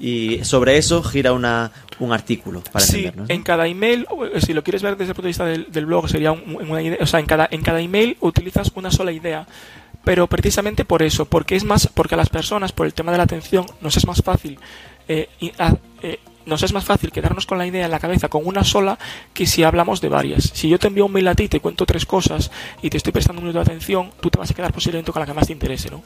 Y sobre eso gira una, un artículo para sí, en cada email, eh, si lo quieres ver desde el punto de vista del, del blog, sería un- una idea, o sea, en cada, en cada email utilizas una sola idea. Pero precisamente por eso, porque es más, porque a las personas, por el tema de la atención, nos es más fácil, eh, a- eh, nos es más fácil quedarnos con la idea en la cabeza con una sola que si hablamos de varias. Si yo te envío un mail a ti te cuento tres cosas y te estoy prestando un minuto de atención, tú te vas a quedar posiblemente con la que más te interese, ¿no?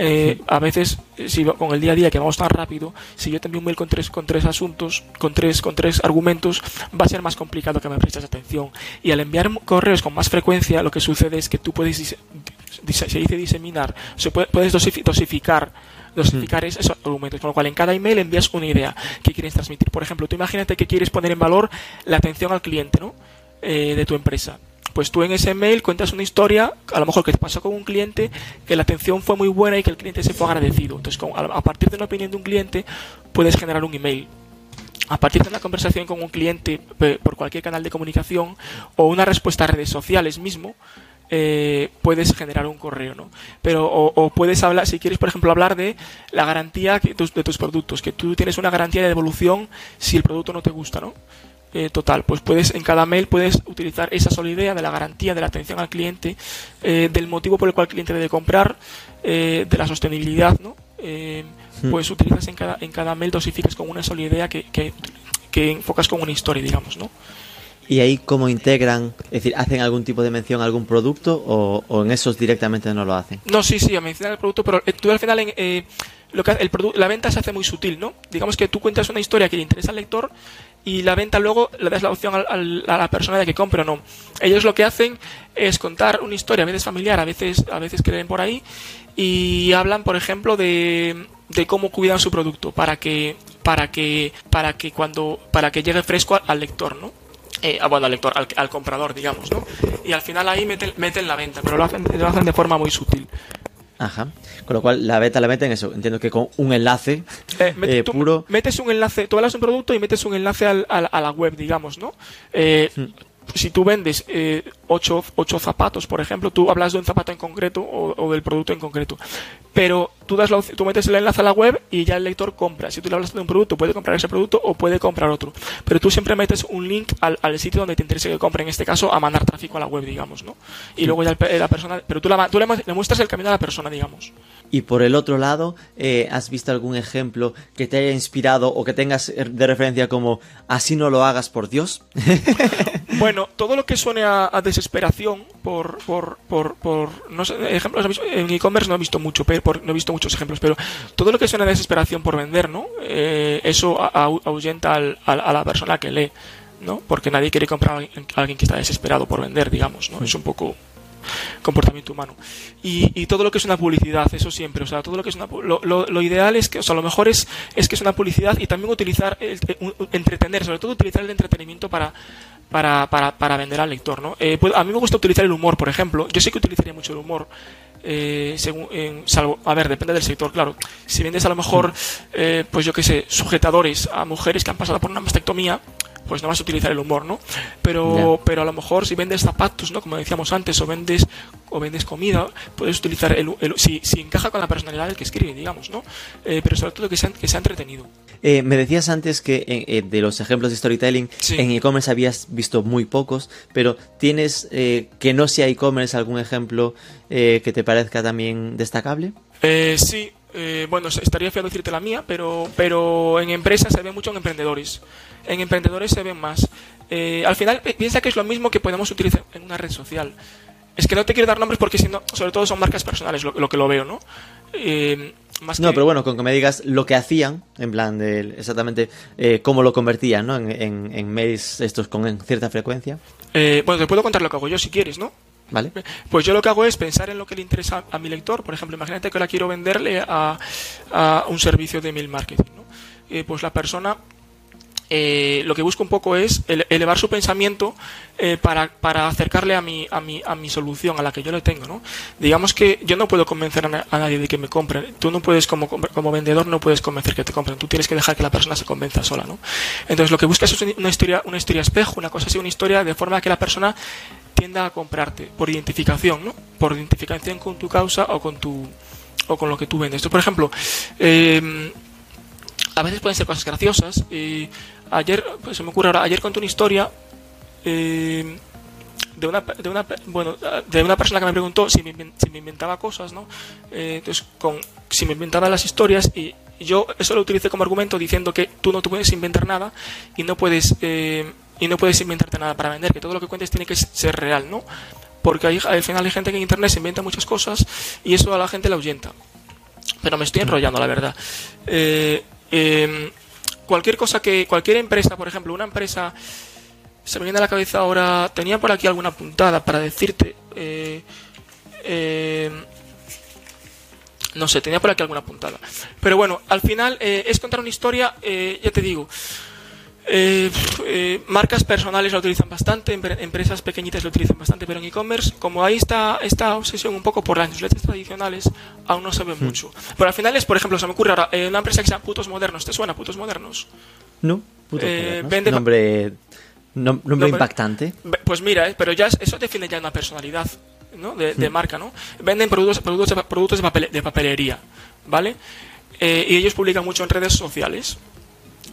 Eh, a veces, eh, si con el día a día que vamos tan rápido, si yo te envío un mail con tres, con tres asuntos, con tres, con tres argumentos, va a ser más complicado que me prestes atención. Y al enviar correos con más frecuencia, lo que sucede es que tú puedes, se dice diseminar, se puede- puedes dosifi- dosificar dosificar es- esos argumentos, con lo cual en cada email envías una idea que quieres transmitir. Por ejemplo, tú imagínate que quieres poner en valor la atención al cliente, ¿no? Eh, de tu empresa. Pues tú en ese mail cuentas una historia, a lo mejor que te pasó con un cliente, que la atención fue muy buena y que el cliente se fue agradecido. Entonces, con- a partir de una opinión de un cliente, puedes generar un email. A partir de una conversación con un cliente por cualquier canal de comunicación o una respuesta a redes sociales mismo, eh, puedes generar un correo, ¿no? Pero o, o puedes hablar, si quieres, por ejemplo, hablar de la garantía que tus- de tus productos, que tú tienes una garantía de devolución si el producto no te gusta, ¿no? Eh, total, pues puedes en cada mail puedes utilizar esa sola idea de la garantía, de la atención al cliente, eh, del motivo por el cual el cliente debe comprar, eh, de la sostenibilidad, ¿no? Eh, Hmm. Pues utilizas en cada, en cada mail, dosificas con una sola idea que, que, que enfocas con una historia, digamos, ¿no? ¿Y ahí cómo integran? Es decir, ¿hacen algún tipo de mención a algún producto o, en esos directamente no lo hacen? No, sí, sí, a mencionar el producto, pero eh, tú al final en, eh, lo que, el la venta se hace muy sutil, ¿no? Digamos que tú cuentas una historia que le interesa al lector y la venta luego le das la opción al- a la persona de que compre o no. Ellos lo que hacen es contar una historia, a veces familiar, a veces, a veces que leen por ahí, y hablan, por ejemplo, de, cómo cuidan su producto para que, para que, para que cuando, para que llegue fresco al lector, ¿no? Eh, ah, bueno, al lector, al, al comprador, digamos, ¿no? Y al final ahí meten, meten la venta, pero lo hacen, lo hacen de forma muy sutil. Ajá. Con lo cual la beta la meten eso. Entiendo que con un enlace Eh, met- eh, tú puro. metes un enlace, tú hablas un producto y metes un enlace al- al- a la web, digamos, ¿no? Eh, Hmm. Si tú vendes eh, ocho, ocho zapatos, por ejemplo, tú hablas de un zapato en concreto o, o del producto en concreto. Pero tú, das la tú metes el enlace a la web y ya el lector compra. Si tú le hablas de un producto, puede comprar ese producto o puede comprar otro. Pero tú siempre metes un link al, al sitio donde te interese que compre, en este caso, a mandar tráfico a la web, digamos, ¿no? Y luego ya el pe- la persona... Pero tú, la, tú le, le muestras el camino a la persona, digamos. Y por el otro lado, eh, ¿has visto algún ejemplo que te haya inspirado o que tengas eh, de referencia como así no lo hagas por Dios? [laughs] Bueno, todo lo que suene a, a desesperación por, por, por, por no sé, ejemplos en e-commerce no he visto mucho, por- no he visto muchos ejemplos, pero todo lo que suene a desesperación por vender, ¿no? Eh, eso a- a- ahuyenta al- a la persona que lee, ¿no? Porque nadie quiere comprar a alguien, que está desesperado por vender, digamos, ¿no? Es un poco comportamiento humano. Y, todo lo que es una publicidad, eso siempre, o sea, todo lo que es una lo, lo, ideal es que, o sea, lo mejor es, es que es una publicidad y también utilizar, el, un- entretener, sobre todo utilizar el entretenimiento para, para, para, para vender al lector, ¿no? Eh, pues, a mí me gusta utilizar el humor, por ejemplo. Yo sí que utilizaría mucho el humor. Eh, según, en- salvo, a ver, depende del sector, claro. Si vendes a lo mejor, eh, pues yo qué sé, sujetadores a mujeres que han pasado por una mastectomía, pues no vas a utilizar el humor, ¿no? Pero, pero a lo mejor si vendes zapatos, ¿no? Como decíamos antes, o vendes, o vendes comida, puedes utilizar el, el- si, si encaja con la personalidad del que escribe, digamos, ¿no? Eh, pero sobre todo que sea, que sea entretenido. Eh, me decías antes que eh, de los ejemplos de storytelling Sí. en e-commerce habías visto muy pocos, pero ¿tienes que no sea e-commerce algún ejemplo que te parezca también destacable? Sí, eh, bueno, estaría feo decirte la mía, pero, pero en empresas se ve mucho en emprendedores. En emprendedores se ven más. Eh, al final, pi- piensa que es lo mismo que podemos utilizar en una red social. Es que no te quiero dar nombres porque si no, sobre todo son marcas personales lo, lo que lo veo, ¿no? Eh, más No, que- pero bueno, con que me digas lo que hacían, en plan de exactamente eh, cómo lo convertían, ¿no? En, en- en mails estos con cierta frecuencia, Eh, bueno, te puedo contar lo que hago yo si quieres, ¿no? ¿Vale? Pues yo lo que hago es pensar en lo que le interesa a mi lector. Por ejemplo, imagínate que ahora quiero venderle a, a un servicio de mail marketing. ¿no? Eh, pues la persona eh, lo que busco un poco es elevar su pensamiento eh, para, para, acercarle a mi, a, mi, a mi solución, a la que yo le tengo. ¿no? Digamos que yo no puedo convencer a, nadie de que me compre. Tú no puedes, como, como vendedor, no puedes convencer que te compren. Tú tienes que dejar que la persona se convenza sola. ¿no? Entonces, lo que buscas es una historia, una historia espejo, una cosa así, una historia de forma que la persona tienda a comprarte por identificación, ¿no? por identificación con tu causa o con, tu, o con lo que tú vendes. Esto, por ejemplo, eh, a veces pueden ser cosas graciosas. Ayer, pues se me ocurre ahora, ayer conté una historia eh, de una, de una, bueno, de una persona que me preguntó si me, si me inventaba cosas, ¿no? Eh, entonces, con, si me inventaba las historias y, yo eso lo utilicé como argumento diciendo que tú no te puedes inventar nada y no puedes eh, y no puedes inventarte nada para vender, que todo lo que cuentes tiene que ser real, ¿no? Porque al final hay gente que en internet se inventa muchas cosas y eso a la gente la ahuyenta. Pero me estoy enrollando, la verdad. Eh, eh, cualquier cosa que, cualquier empresa, por ejemplo, una empresa, se me viene a la cabeza ahora, tenía por aquí alguna puntada para decirte, eh, eh, no sé, tenía por aquí alguna puntada. Pero bueno, al final eh, es contar una historia, ya te digo, eh, eh, marcas personales lo utilizan bastante, empresas pequeñitas lo utilizan bastante, pero en e-commerce, como ahí está esta obsesión un poco por las newsletters tradicionales, aún no se ve hmm. mucho. Pero al final es, por ejemplo, se me ocurre ahora, eh, una empresa que se llama Putos Modernos, ¿te suena Putos Modernos? No, Putos Modernos. nombre, nombre, impactante. Pues mira, pero ya eso define ya una personalidad ¿no? de, hmm. marca, ¿no? Venden productos, productos, productos de, de papelería, ¿vale? y ellos publican mucho en redes sociales.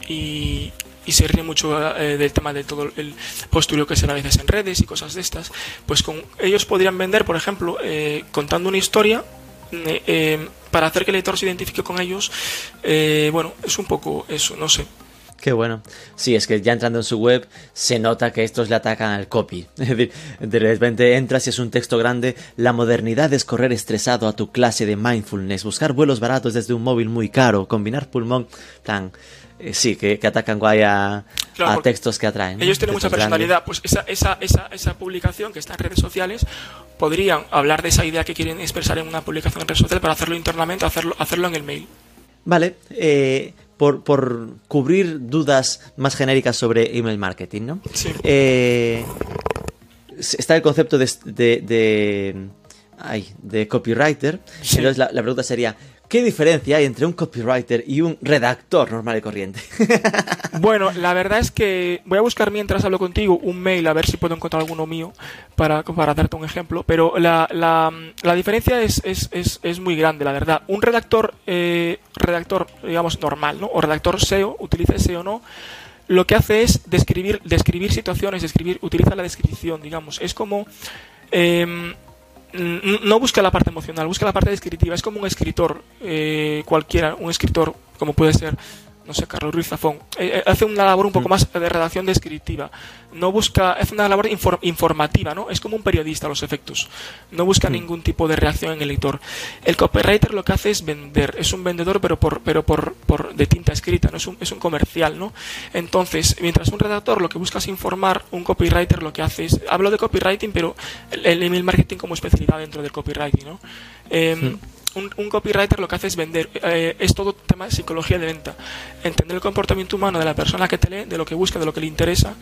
Y, y se ríe mucho eh, del tema de todo el postureo que se ve a veces en redes y cosas de estas, pues con ellos podrían vender, por ejemplo, eh, contando una historia eh, para hacer que el lector se identifique con ellos. bueno, es un poco eso, no sé. Qué bueno. Sí, es que ya entrando en su web se nota que estos le atacan al copy. [laughs] Es decir, de repente entras y es un texto grande. La modernidad es correr estresado a tu clase de mindfulness, buscar vuelos baratos desde un móvil muy caro, combinar pulmón. Plan, eh, sí, que, atacan guay a, textos que atraen. Ellos tienen mucha personalidad. Pues esa, esa, esa, esa publicación que está en redes sociales podrían hablar de esa idea que quieren expresar en una publicación en redes sociales para hacerlo internamente, hacerlo, hacerlo en el mail. Vale, eh, por, por, cubrir dudas más genéricas sobre email marketing, ¿no? Sí. Eh, está el concepto de, de, de, de copywriter. Entonces la, la pregunta sería, ¿Qué diferencia hay entre un copywriter y un redactor normal y corriente? [laughs] bueno, la verdad es que voy a buscar mientras hablo contigo un mail a ver si puedo encontrar alguno mío para, para darte un ejemplo, pero la, la, la diferencia es, es, es, es, muy grande, la verdad. Un redactor, eh, redactor digamos, normal, ¿no? O redactor SEO, utilice SEO o no, lo que hace es describir, describir situaciones, describir, utiliza la descripción, digamos. Es como... Eh, no busca la parte emocional, busca la parte descriptiva. Es como un escritor eh, cualquiera, un escritor como puede ser no sé, Carlos Ruiz Zafón, eh, eh, hace una labor un poco más de redacción descriptiva. No busca, hace una labor informativa, ¿no? Es como un periodista a los efectos. No busca mm. ningún tipo de reacción en el lector. El copywriter lo que hace es vender. Es un vendedor, pero por, pero por, por de tinta escrita, ¿no? Es un, es un comercial, ¿no? Entonces, mientras un redactor lo que busca es informar, un copywriter lo que hace es, hablo de copywriting, pero el, email marketing como especialidad dentro del copywriting, ¿no? Em, un, copywriter lo que hace es vender, eh, es todo tema de psicología de venta. Entender el comportamiento humano de la persona que te lee, de lo que busca, de lo que le interesa,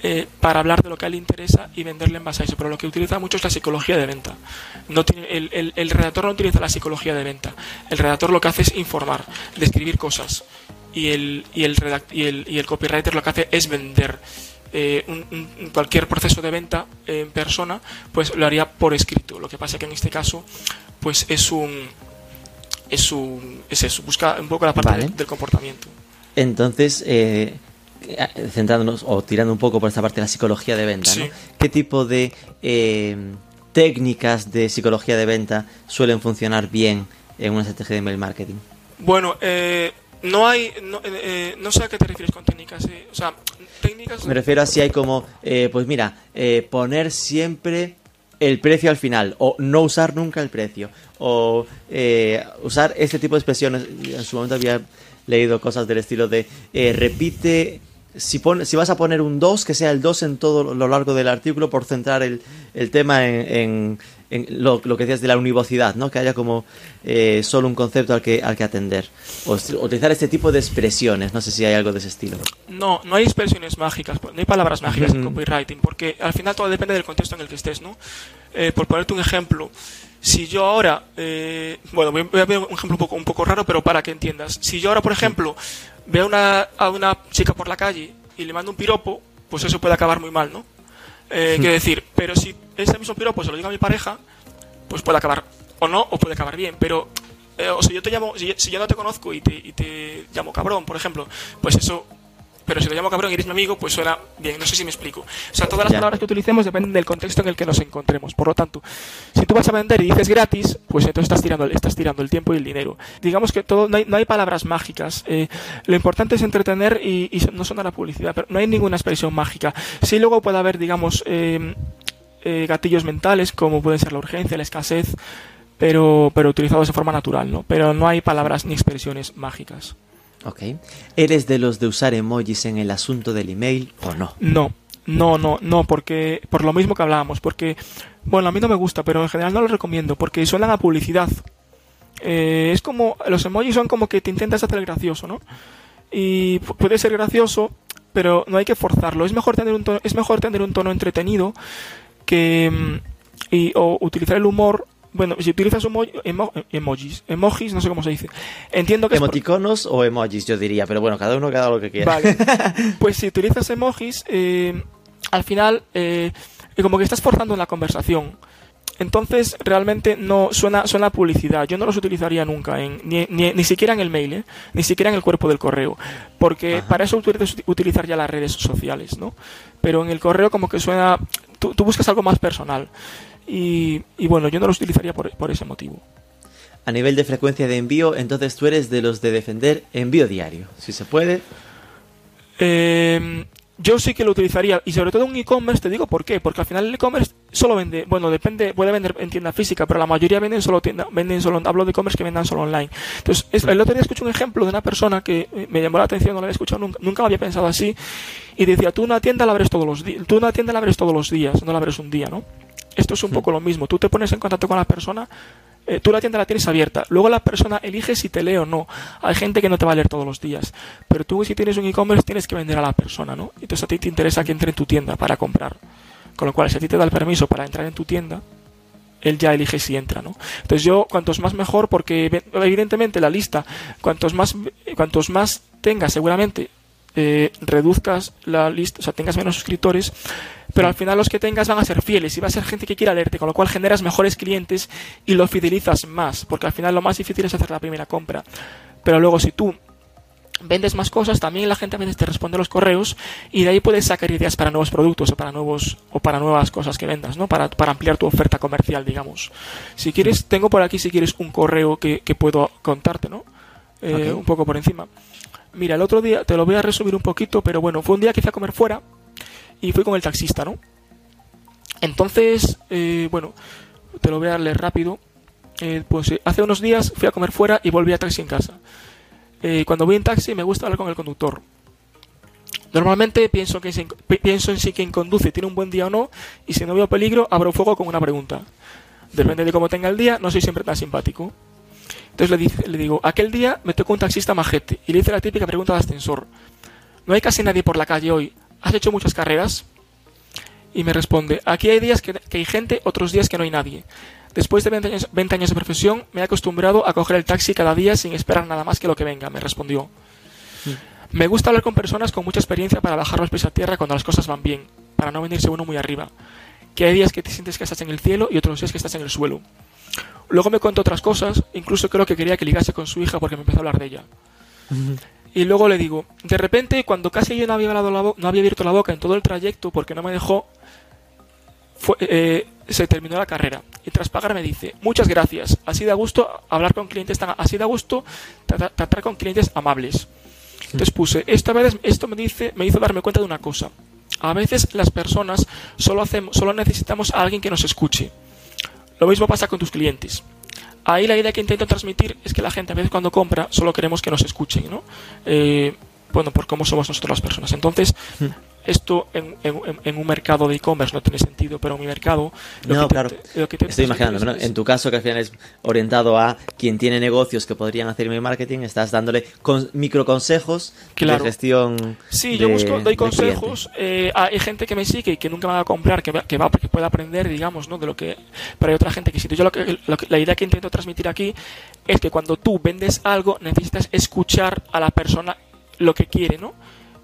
eh, para hablar de lo que a él le interesa y venderle en base a eso. Pero lo que utiliza mucho es la psicología de venta. No tiene, el, el, redactor no utiliza la psicología de venta. El redactor lo que hace es informar, describir cosas. Y el, y el, y el, y el copywriter lo que hace es vender. Eh, un, cualquier proceso de venta en persona, pues lo haría por escrito. Lo que pasa que en este caso, pues es un es un es eso, busca un poco la parte del, comportamiento. Entonces, eh, centrándonos o tirando un poco por esta parte de la psicología de venta, ¿qué tipo de eh, técnicas de psicología de venta suelen funcionar bien en una estrategia de email marketing? Bueno, no hay, no, no, sé a qué te refieres con técnicas. o sea, me refiero a si hay como, eh, pues mira, eh, poner siempre el precio al final, o no usar nunca el precio, o eh, usar este tipo de expresiones. En su momento había leído cosas del estilo de repite, si, si vas a poner un 2, que sea el 2 en todo lo largo del artículo por centrar el, tema en, en lo, lo que decías de la univocidad, ¿no? Que haya como eh, solo un concepto al que, al que atender. O utilizar este tipo de expresiones, no sé si hay algo de ese estilo. No, no hay expresiones mágicas, no hay palabras mágicas en Ujú. copywriting, porque al final todo depende del contexto en el que estés, ¿no? Eh, por ponerte un ejemplo, si yo ahora, eh, bueno, voy voy a ver un ejemplo un poco, un poco raro, pero para que entiendas. Si yo ahora, por ejemplo, veo una, a una chica por la calle y le mando un piropo, pues eso puede acabar muy mal, ¿no? Eh, quiero decir, pero si ese mismo piropo se lo digo a mi pareja, pues puede acabar o no, o puede acabar bien, pero eh, o sea, yo te llamo, si, si yo no te conozco y te, y te llamo cabrón, por ejemplo, pues eso, pero si te llamo cabrón y eres mi amigo, pues suena bien, no sé si me explico. O sea, todas las Ya. palabras que utilicemos dependen del contexto en el que nos encontremos. Por lo tanto, si tú vas a vender y dices gratis, pues entonces estás tirando, estás tirando el tiempo y el dinero. Digamos que todo, no hay, no hay palabras mágicas. Eh, lo importante es entretener y, y no sonar a publicidad, pero no hay ninguna expresión mágica. Sí, luego puede haber, digamos, eh, eh, gatillos mentales como pueden ser la urgencia, la escasez, pero, pero utilizados de forma natural, ¿no? Pero no hay palabras ni expresiones mágicas. Ok. ¿Eres de los de usar emojis en el asunto del email o no? No, no, no, no, porque por lo mismo que hablábamos, porque, bueno, a mí no me gusta, pero en general no lo recomiendo, porque suenan a publicidad. Eh, es como, los emojis son como que te intentas hacer gracioso, ¿no? Y pu- puede ser gracioso, pero no hay que forzarlo. Es mejor tener un tono, es mejor tener un tono entretenido que mm, y, o utilizar el humor. Bueno, si utilizas emo- emo- emojis, emojis, no sé cómo se dice. Entiendo que es por- Emoticonos o emojis, yo diría, pero bueno, cada uno cada lo que quiera. Vale. [laughs] Pues si utilizas emojis, eh, al final, eh, como que estás forzando la conversación. Entonces, realmente no suena, suena publicidad. Yo no los utilizaría nunca, en, ni, ni, ni siquiera en el mail, ¿eh? ni siquiera en el cuerpo del correo. Porque Ajá. para eso puedes utilizar ya las redes sociales, ¿no? Pero en el correo como que suena... Tú, tú buscas algo más personal. Y, y bueno, yo no los utilizaría por, por ese motivo. A nivel de frecuencia de envío, entonces tú eres de los de defender envío diario. Si se puede. Eh, yo sí que lo utilizaría y sobre todo en e-commerce te digo por qué, porque al final el e-commerce solo vende, bueno, depende, puede vender en tienda física, pero la mayoría venden solo tienda, venden solo, hablo de e-commerce que vendan solo online. Entonces, es- el otro día escuché un ejemplo de una persona que eh, me llamó la atención, no lo había escuchado nunca, nunca lo había pensado así y decía, tú una tienda la abres todos los días, tú una tienda la abres todos los días, no la abres un día, ¿no? Esto es un poco lo mismo, tú te pones en contacto con la persona eh, tú la tienda la tienes abierta. Luego la persona elige si te lee o no. Hay gente que no te va a leer todos los días. Pero tú si tienes un e-commerce tienes que vender a la persona, ¿no? Entonces a ti te interesa que entre en tu tienda para comprar. Con lo cual, si a ti te da el permiso para entrar en tu tienda, él ya elige si entra, ¿no? Entonces yo, cuantos más mejor, porque evidentemente la lista, cuantos más, cuantos más tengas seguramente, eh, reduzcas la lista, o sea, tengas menos suscriptores, pero al final los que tengas van a ser fieles y va a ser gente que quiera leerte, con lo cual generas mejores clientes y lo fidelizas más, porque al final lo más difícil es hacer la primera compra. Pero luego si tú vendes más cosas, también la gente a veces te responde los correos y de ahí puedes sacar ideas para nuevos productos o para nuevos o para nuevas cosas que vendas, ¿no? Para, para ampliar tu oferta comercial, digamos. Si quieres, tengo por aquí si quieres un correo que, que puedo contarte, ¿no? Eh. Un poco por encima. Mira, el otro día te lo voy a resumir un poquito, pero bueno, fue un día que fui a comer fuera y fui con el taxista, ¿no? Entonces, eh, bueno, te lo voy a leer rápido. Eh, pues eh, hace unos días fui a comer fuera y volví a taxi en casa. Eh, cuando voy en taxi me gusta hablar con el conductor. Normalmente pienso, que pienso en si quien conduce tiene un buen día o no, y si no veo peligro, abro fuego con una pregunta. Depende de cómo tenga el día, no soy siempre tan simpático. Entonces le, dice- le digo, aquel día me tocó un taxista majete y le hice la típica pregunta de ascensor. No hay casi nadie por la calle hoy. ¿Has hecho muchas carreras? Y me responde, aquí hay días que, que hay gente, otros días que no hay nadie. Después de 20 años, 20 años de profesión, me he acostumbrado a coger el taxi cada día sin esperar nada más que lo que venga, me respondió. Me gusta hablar con personas con mucha experiencia para bajar los pies a tierra cuando las cosas van bien, para no venirse uno muy arriba. Que hay días que te sientes que estás en el cielo y otros días que estás en el suelo. Luego me contó otras cosas, incluso creo que quería que ligase con su hija porque me empezó a hablar de ella. Y luego le digo, de repente, cuando casi yo no había, hablado la no había abierto la boca en todo el trayecto porque no me dejó, fue- eh, se terminó la carrera. Y tras pagar me dice, muchas gracias, así da gusto hablar con clientes tan, así da gusto tratar, tratar con clientes amables. Entonces puse, esta vez esto me dice, me hizo darme cuenta de una cosa. A veces las personas solo hacemos, solo necesitamos a alguien que nos escuche. Lo mismo pasa con tus clientes. Ahí la idea que intento transmitir es que la gente a veces cuando compra solo queremos que nos escuchen, ¿no? Eh, bueno, por cómo somos nosotros las personas. Entonces, esto en, en- en un mercado de e-commerce no tiene sentido, pero en mi mercado... lo No, que te- claro. lo que te- Estoy imaginando, En tu caso, que al final es orientado a quien tiene negocios que podrían hacer email marketing, estás dándole con- microconsejos Claro. de gestión. Sí, de- yo busco, doy consejos. eh, hay gente que me sigue y que nunca me va a comprar, que va, que va porque puede aprender, digamos, ¿no? De lo que. Pero hay otra gente que sí. Yo lo que, lo que- la idea que intento transmitir aquí es que cuando tú vendes algo necesitas escuchar a la persona lo que quiere, ¿no?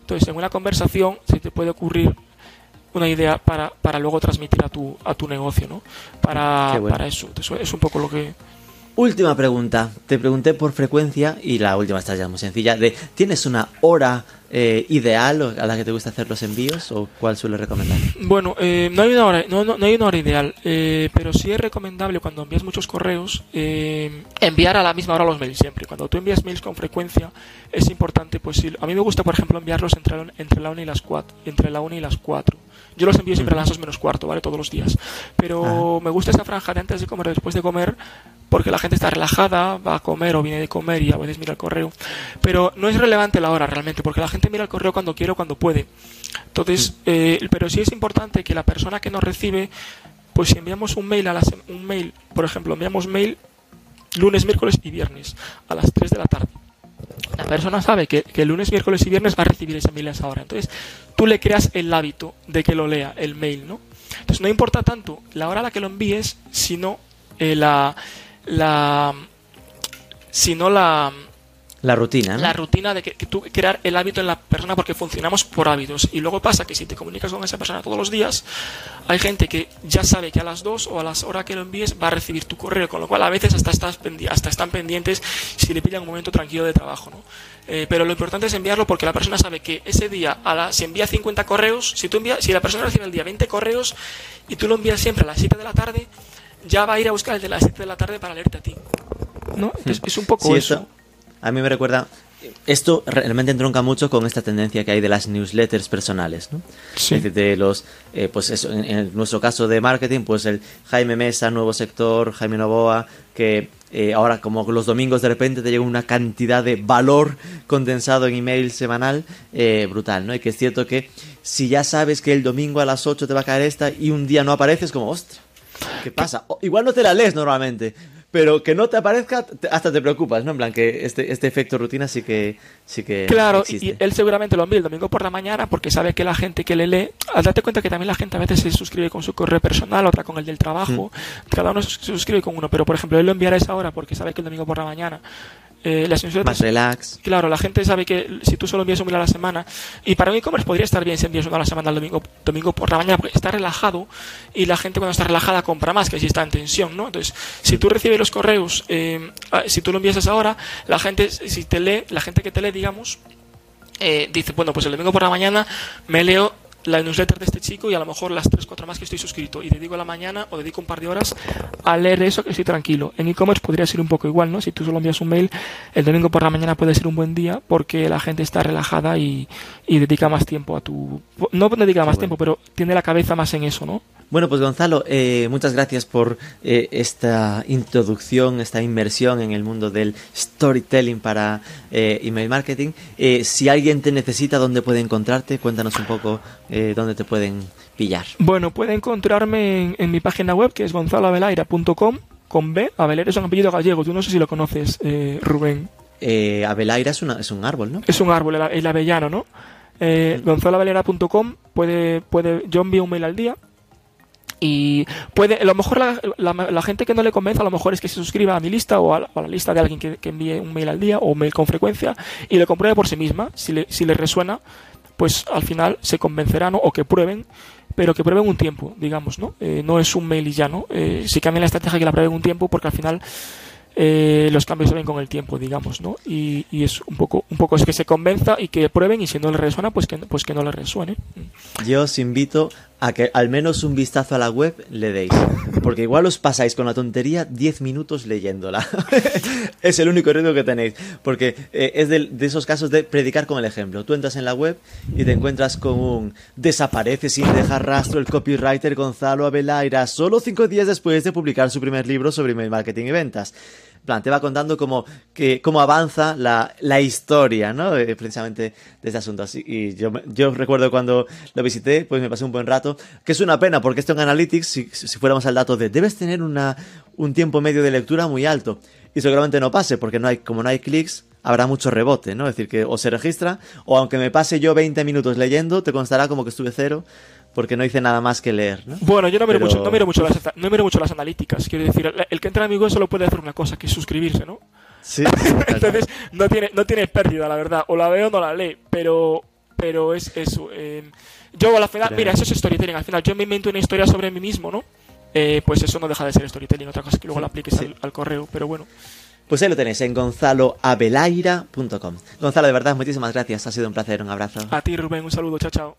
Entonces, en una conversación se te puede ocurrir una idea para, para luego transmitir a tu, a tu negocio, ¿no? Para, bueno. para eso. Eso es un poco lo que. Última pregunta. Te pregunté por frecuencia y la última está ya muy sencilla. De, ¿Tienes una hora eh, ideal a la que te gusta hacer los envíos o cuál suele recomendar? Bueno, eh, no, hay una hora, no, no, no hay una hora ideal, eh, pero sí es recomendable cuando envías muchos correos eh, enviar a la misma hora los mails siempre. Cuando tú envías mails con frecuencia es importante, pues sí, a mí me gusta, por ejemplo, enviarlos entre, la- entre la 1 y las 4, entre la 1 y las 4. Yo los envío siempre a las 2 menos cuarto, ¿vale? Todos los días. Pero me gusta esa franja de antes de comer después de comer porque la gente está relajada, va a comer o viene de comer y a veces mira el correo. Pero no es relevante la hora realmente, porque la gente mira el correo cuando quiere o cuando puede. Entonces, eh, pero sí es importante que la persona que nos recibe, pues si enviamos un mail a la un mail, por ejemplo, enviamos mail lunes, miércoles y viernes a las 3 de la tarde. La persona sabe que, que lunes, miércoles y viernes va a recibir ese mail a esa hora. Entonces, tú le creas el hábito de que lo lea, el mail, ¿no? Entonces, no importa tanto la hora a la que lo envíes, sino eh, la, la, sino la, La rutina, ¿no? la rutina de que, que tú crear el hábito en la persona porque funcionamos por hábitos y luego pasa que si te comunicas con esa persona todos los días hay gente que ya sabe que a las 2 o a las horas que lo envíes va a recibir tu correo con lo cual a veces hasta, estás pendi- hasta están pendientes si le pillan un momento tranquilo de trabajo ¿no? Eh, pero lo importante es enviarlo porque la persona sabe que ese día a la, si envía 50 correos si, tú envías, si la persona recibe el día 20 correos y tú lo envías siempre a las 7 de la tarde ya va a ir a buscar el de las 7 de la tarde para leerte a ti ¿no? es, es un poco Sí, eso esto a mí me recuerda. Esto realmente entronca mucho con esta tendencia que hay de las newsletters personales, ¿no? Sí. Es decir, de los, eh, pues eso, en, en nuestro caso de marketing, pues el Jaime Mesa, nuevo sector, Jaime Novoa, que eh, ahora como los domingos de repente te llega una cantidad de valor condensado en email semanal eh, brutal, ¿no? Y que es cierto que si ya sabes que el domingo a las 8 te va a caer esta y un día no apareces, como, ostra, ¿qué pasa? O- igual no te la lees normalmente, pero que no te aparezca te- hasta te preocupas, ¿no? En plan que este, este efecto rutina sí que sí que Claro, existe. y él seguramente lo envía el domingo por la mañana porque sabe que la gente que le lee, al darte cuenta que también la gente a veces se suscribe con su correo personal, otra con el del trabajo, cada uno se suscribe con uno, pero por ejemplo él lo enviará a esa hora porque sabe que el domingo por la mañana eh, las más relax. Claro, la gente sabe que si tú solo envías un mail a la semana, y para un e-commerce podría estar bien si envías uno a la semana el domingo, domingo por la mañana, porque está relajado y la gente cuando está relajada compra más que si está en tensión, ¿no? Entonces, si tú recibes los correos, eh, si tú lo envías a esa hora, la gente, si te lee, la gente que te lee, digamos, eh, dice, bueno, pues el domingo por la mañana me leo la newsletter de este chico y a lo mejor las 3, 4 más que estoy suscrito y dedico la mañana o dedico un par de horas a leer eso que estoy tranquilo. En e-commerce podría ser un poco igual, ¿no? Si tú solo envías un mail, el domingo por la mañana puede ser un buen día porque la gente está relajada y, y dedica más tiempo a tu... No dedica más tiempo, pero tiene la cabeza más en eso, ¿no? Bueno, pues Gonzalo, eh, muchas gracias por eh, esta introducción, esta inmersión en el mundo del storytelling para eh, email marketing. Si alguien te necesita, ¿dónde puede encontrarte? Cuéntanos un poco dónde te pueden pillar. Bueno, puede encontrarme en, en mi página web que es gonzaloavelaira.com con B. Abelaira es un apellido gallego, tú no sé si lo conoces, eh, Rubén. Abelaira es, una, es un árbol, ¿no? Es un árbol, el, el avellano, ¿no? Eh, gonzaloavelera.com puede, puede, yo envío un mail al día y puede, a lo mejor la, gente que no le convence, a lo mejor es que se suscriba a mi lista o a, la- lista de alguien que, envíe un mail al día o un mail con frecuencia y lo compruebe por sí misma. Si le, si le resuena, pues al final se convencerán o que prueben, pero que prueben un tiempo, digamos, ¿no? Eh, no es un mail y ya, ¿no? Eh, si cambian la estrategia que la prueben un tiempo porque al final eh, los cambios se ven con el tiempo, digamos, ¿no? Y, es un poco, un poco es que se convenza y que prueben y si no les resuena, pues que, pues que no les resuene. Yo os invito a que al menos un vistazo a la web le deis. Porque igual os pasáis con la tontería 10 minutos leyéndola. [laughs] es el único riesgo que tenéis. Porque eh, es de, esos casos de predicar con el ejemplo. Tú entras en la web y te encuentras con un desaparece sin dejar rastro el copywriter Gonzalo Abelaira solo cinco días después de publicar su primer libro sobre email marketing y ventas. Plan, te va contando cómo, que, cómo avanza la, la historia, ¿no? Precisamente de este asunto. Así, y yo, yo recuerdo cuando lo visité, pues me pasé un buen rato, que es una pena, porque esto en Analytics, si, si fuéramos al dato de debes tener una, un tiempo medio de lectura muy alto, y seguramente no pase, porque no hay, como no hay clics, habrá mucho rebote, ¿no? Es decir, que o se registra, o aunque me pase yo 20 minutos leyendo, te constará como que estuve cero, porque no hice nada más que leer, ¿no? Bueno, yo no miro, Pero- mucho, no, miro mucho las, no miro mucho las analíticas. Quiero decir, el, el que entra a mi web solo puede hacer una cosa, que es suscribirse, ¿no? Sí. [laughs] Entonces, no tiene, no tiene pérdida, la verdad. O la veo o no la lee, pero, pero es eso. eh, yo al final, Pero- mira, eso es storytelling. Al final, yo me invento una historia sobre mí mismo, ¿no? Eh, pues eso no deja de ser storytelling. Otra cosa es que luego la apliques Sí. al, al correo, pero bueno. Pues ahí lo tenéis en gonzaloabelaira.com. Gonzalo, de verdad, muchísimas gracias. Ha sido un placer, un abrazo. A ti, Rubén, un saludo. Chao, chao.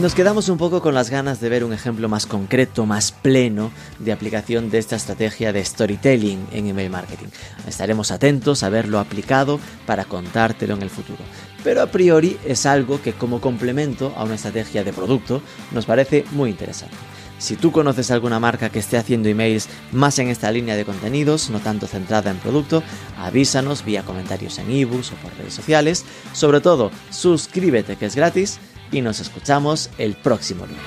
Nos quedamos un poco con las ganas de ver un ejemplo más concreto, más pleno de aplicación de esta estrategia de storytelling en email marketing. Estaremos atentos a verlo aplicado para contártelo en el futuro. Pero a priori es algo que como complemento a una estrategia de producto nos parece muy interesante. Si tú conoces alguna marca que esté haciendo emails más en esta línea de contenidos, no tanto centrada en producto, avísanos vía comentarios en ebooks o por redes sociales. Sobre todo, suscríbete que es gratis y nos escuchamos el próximo lunes.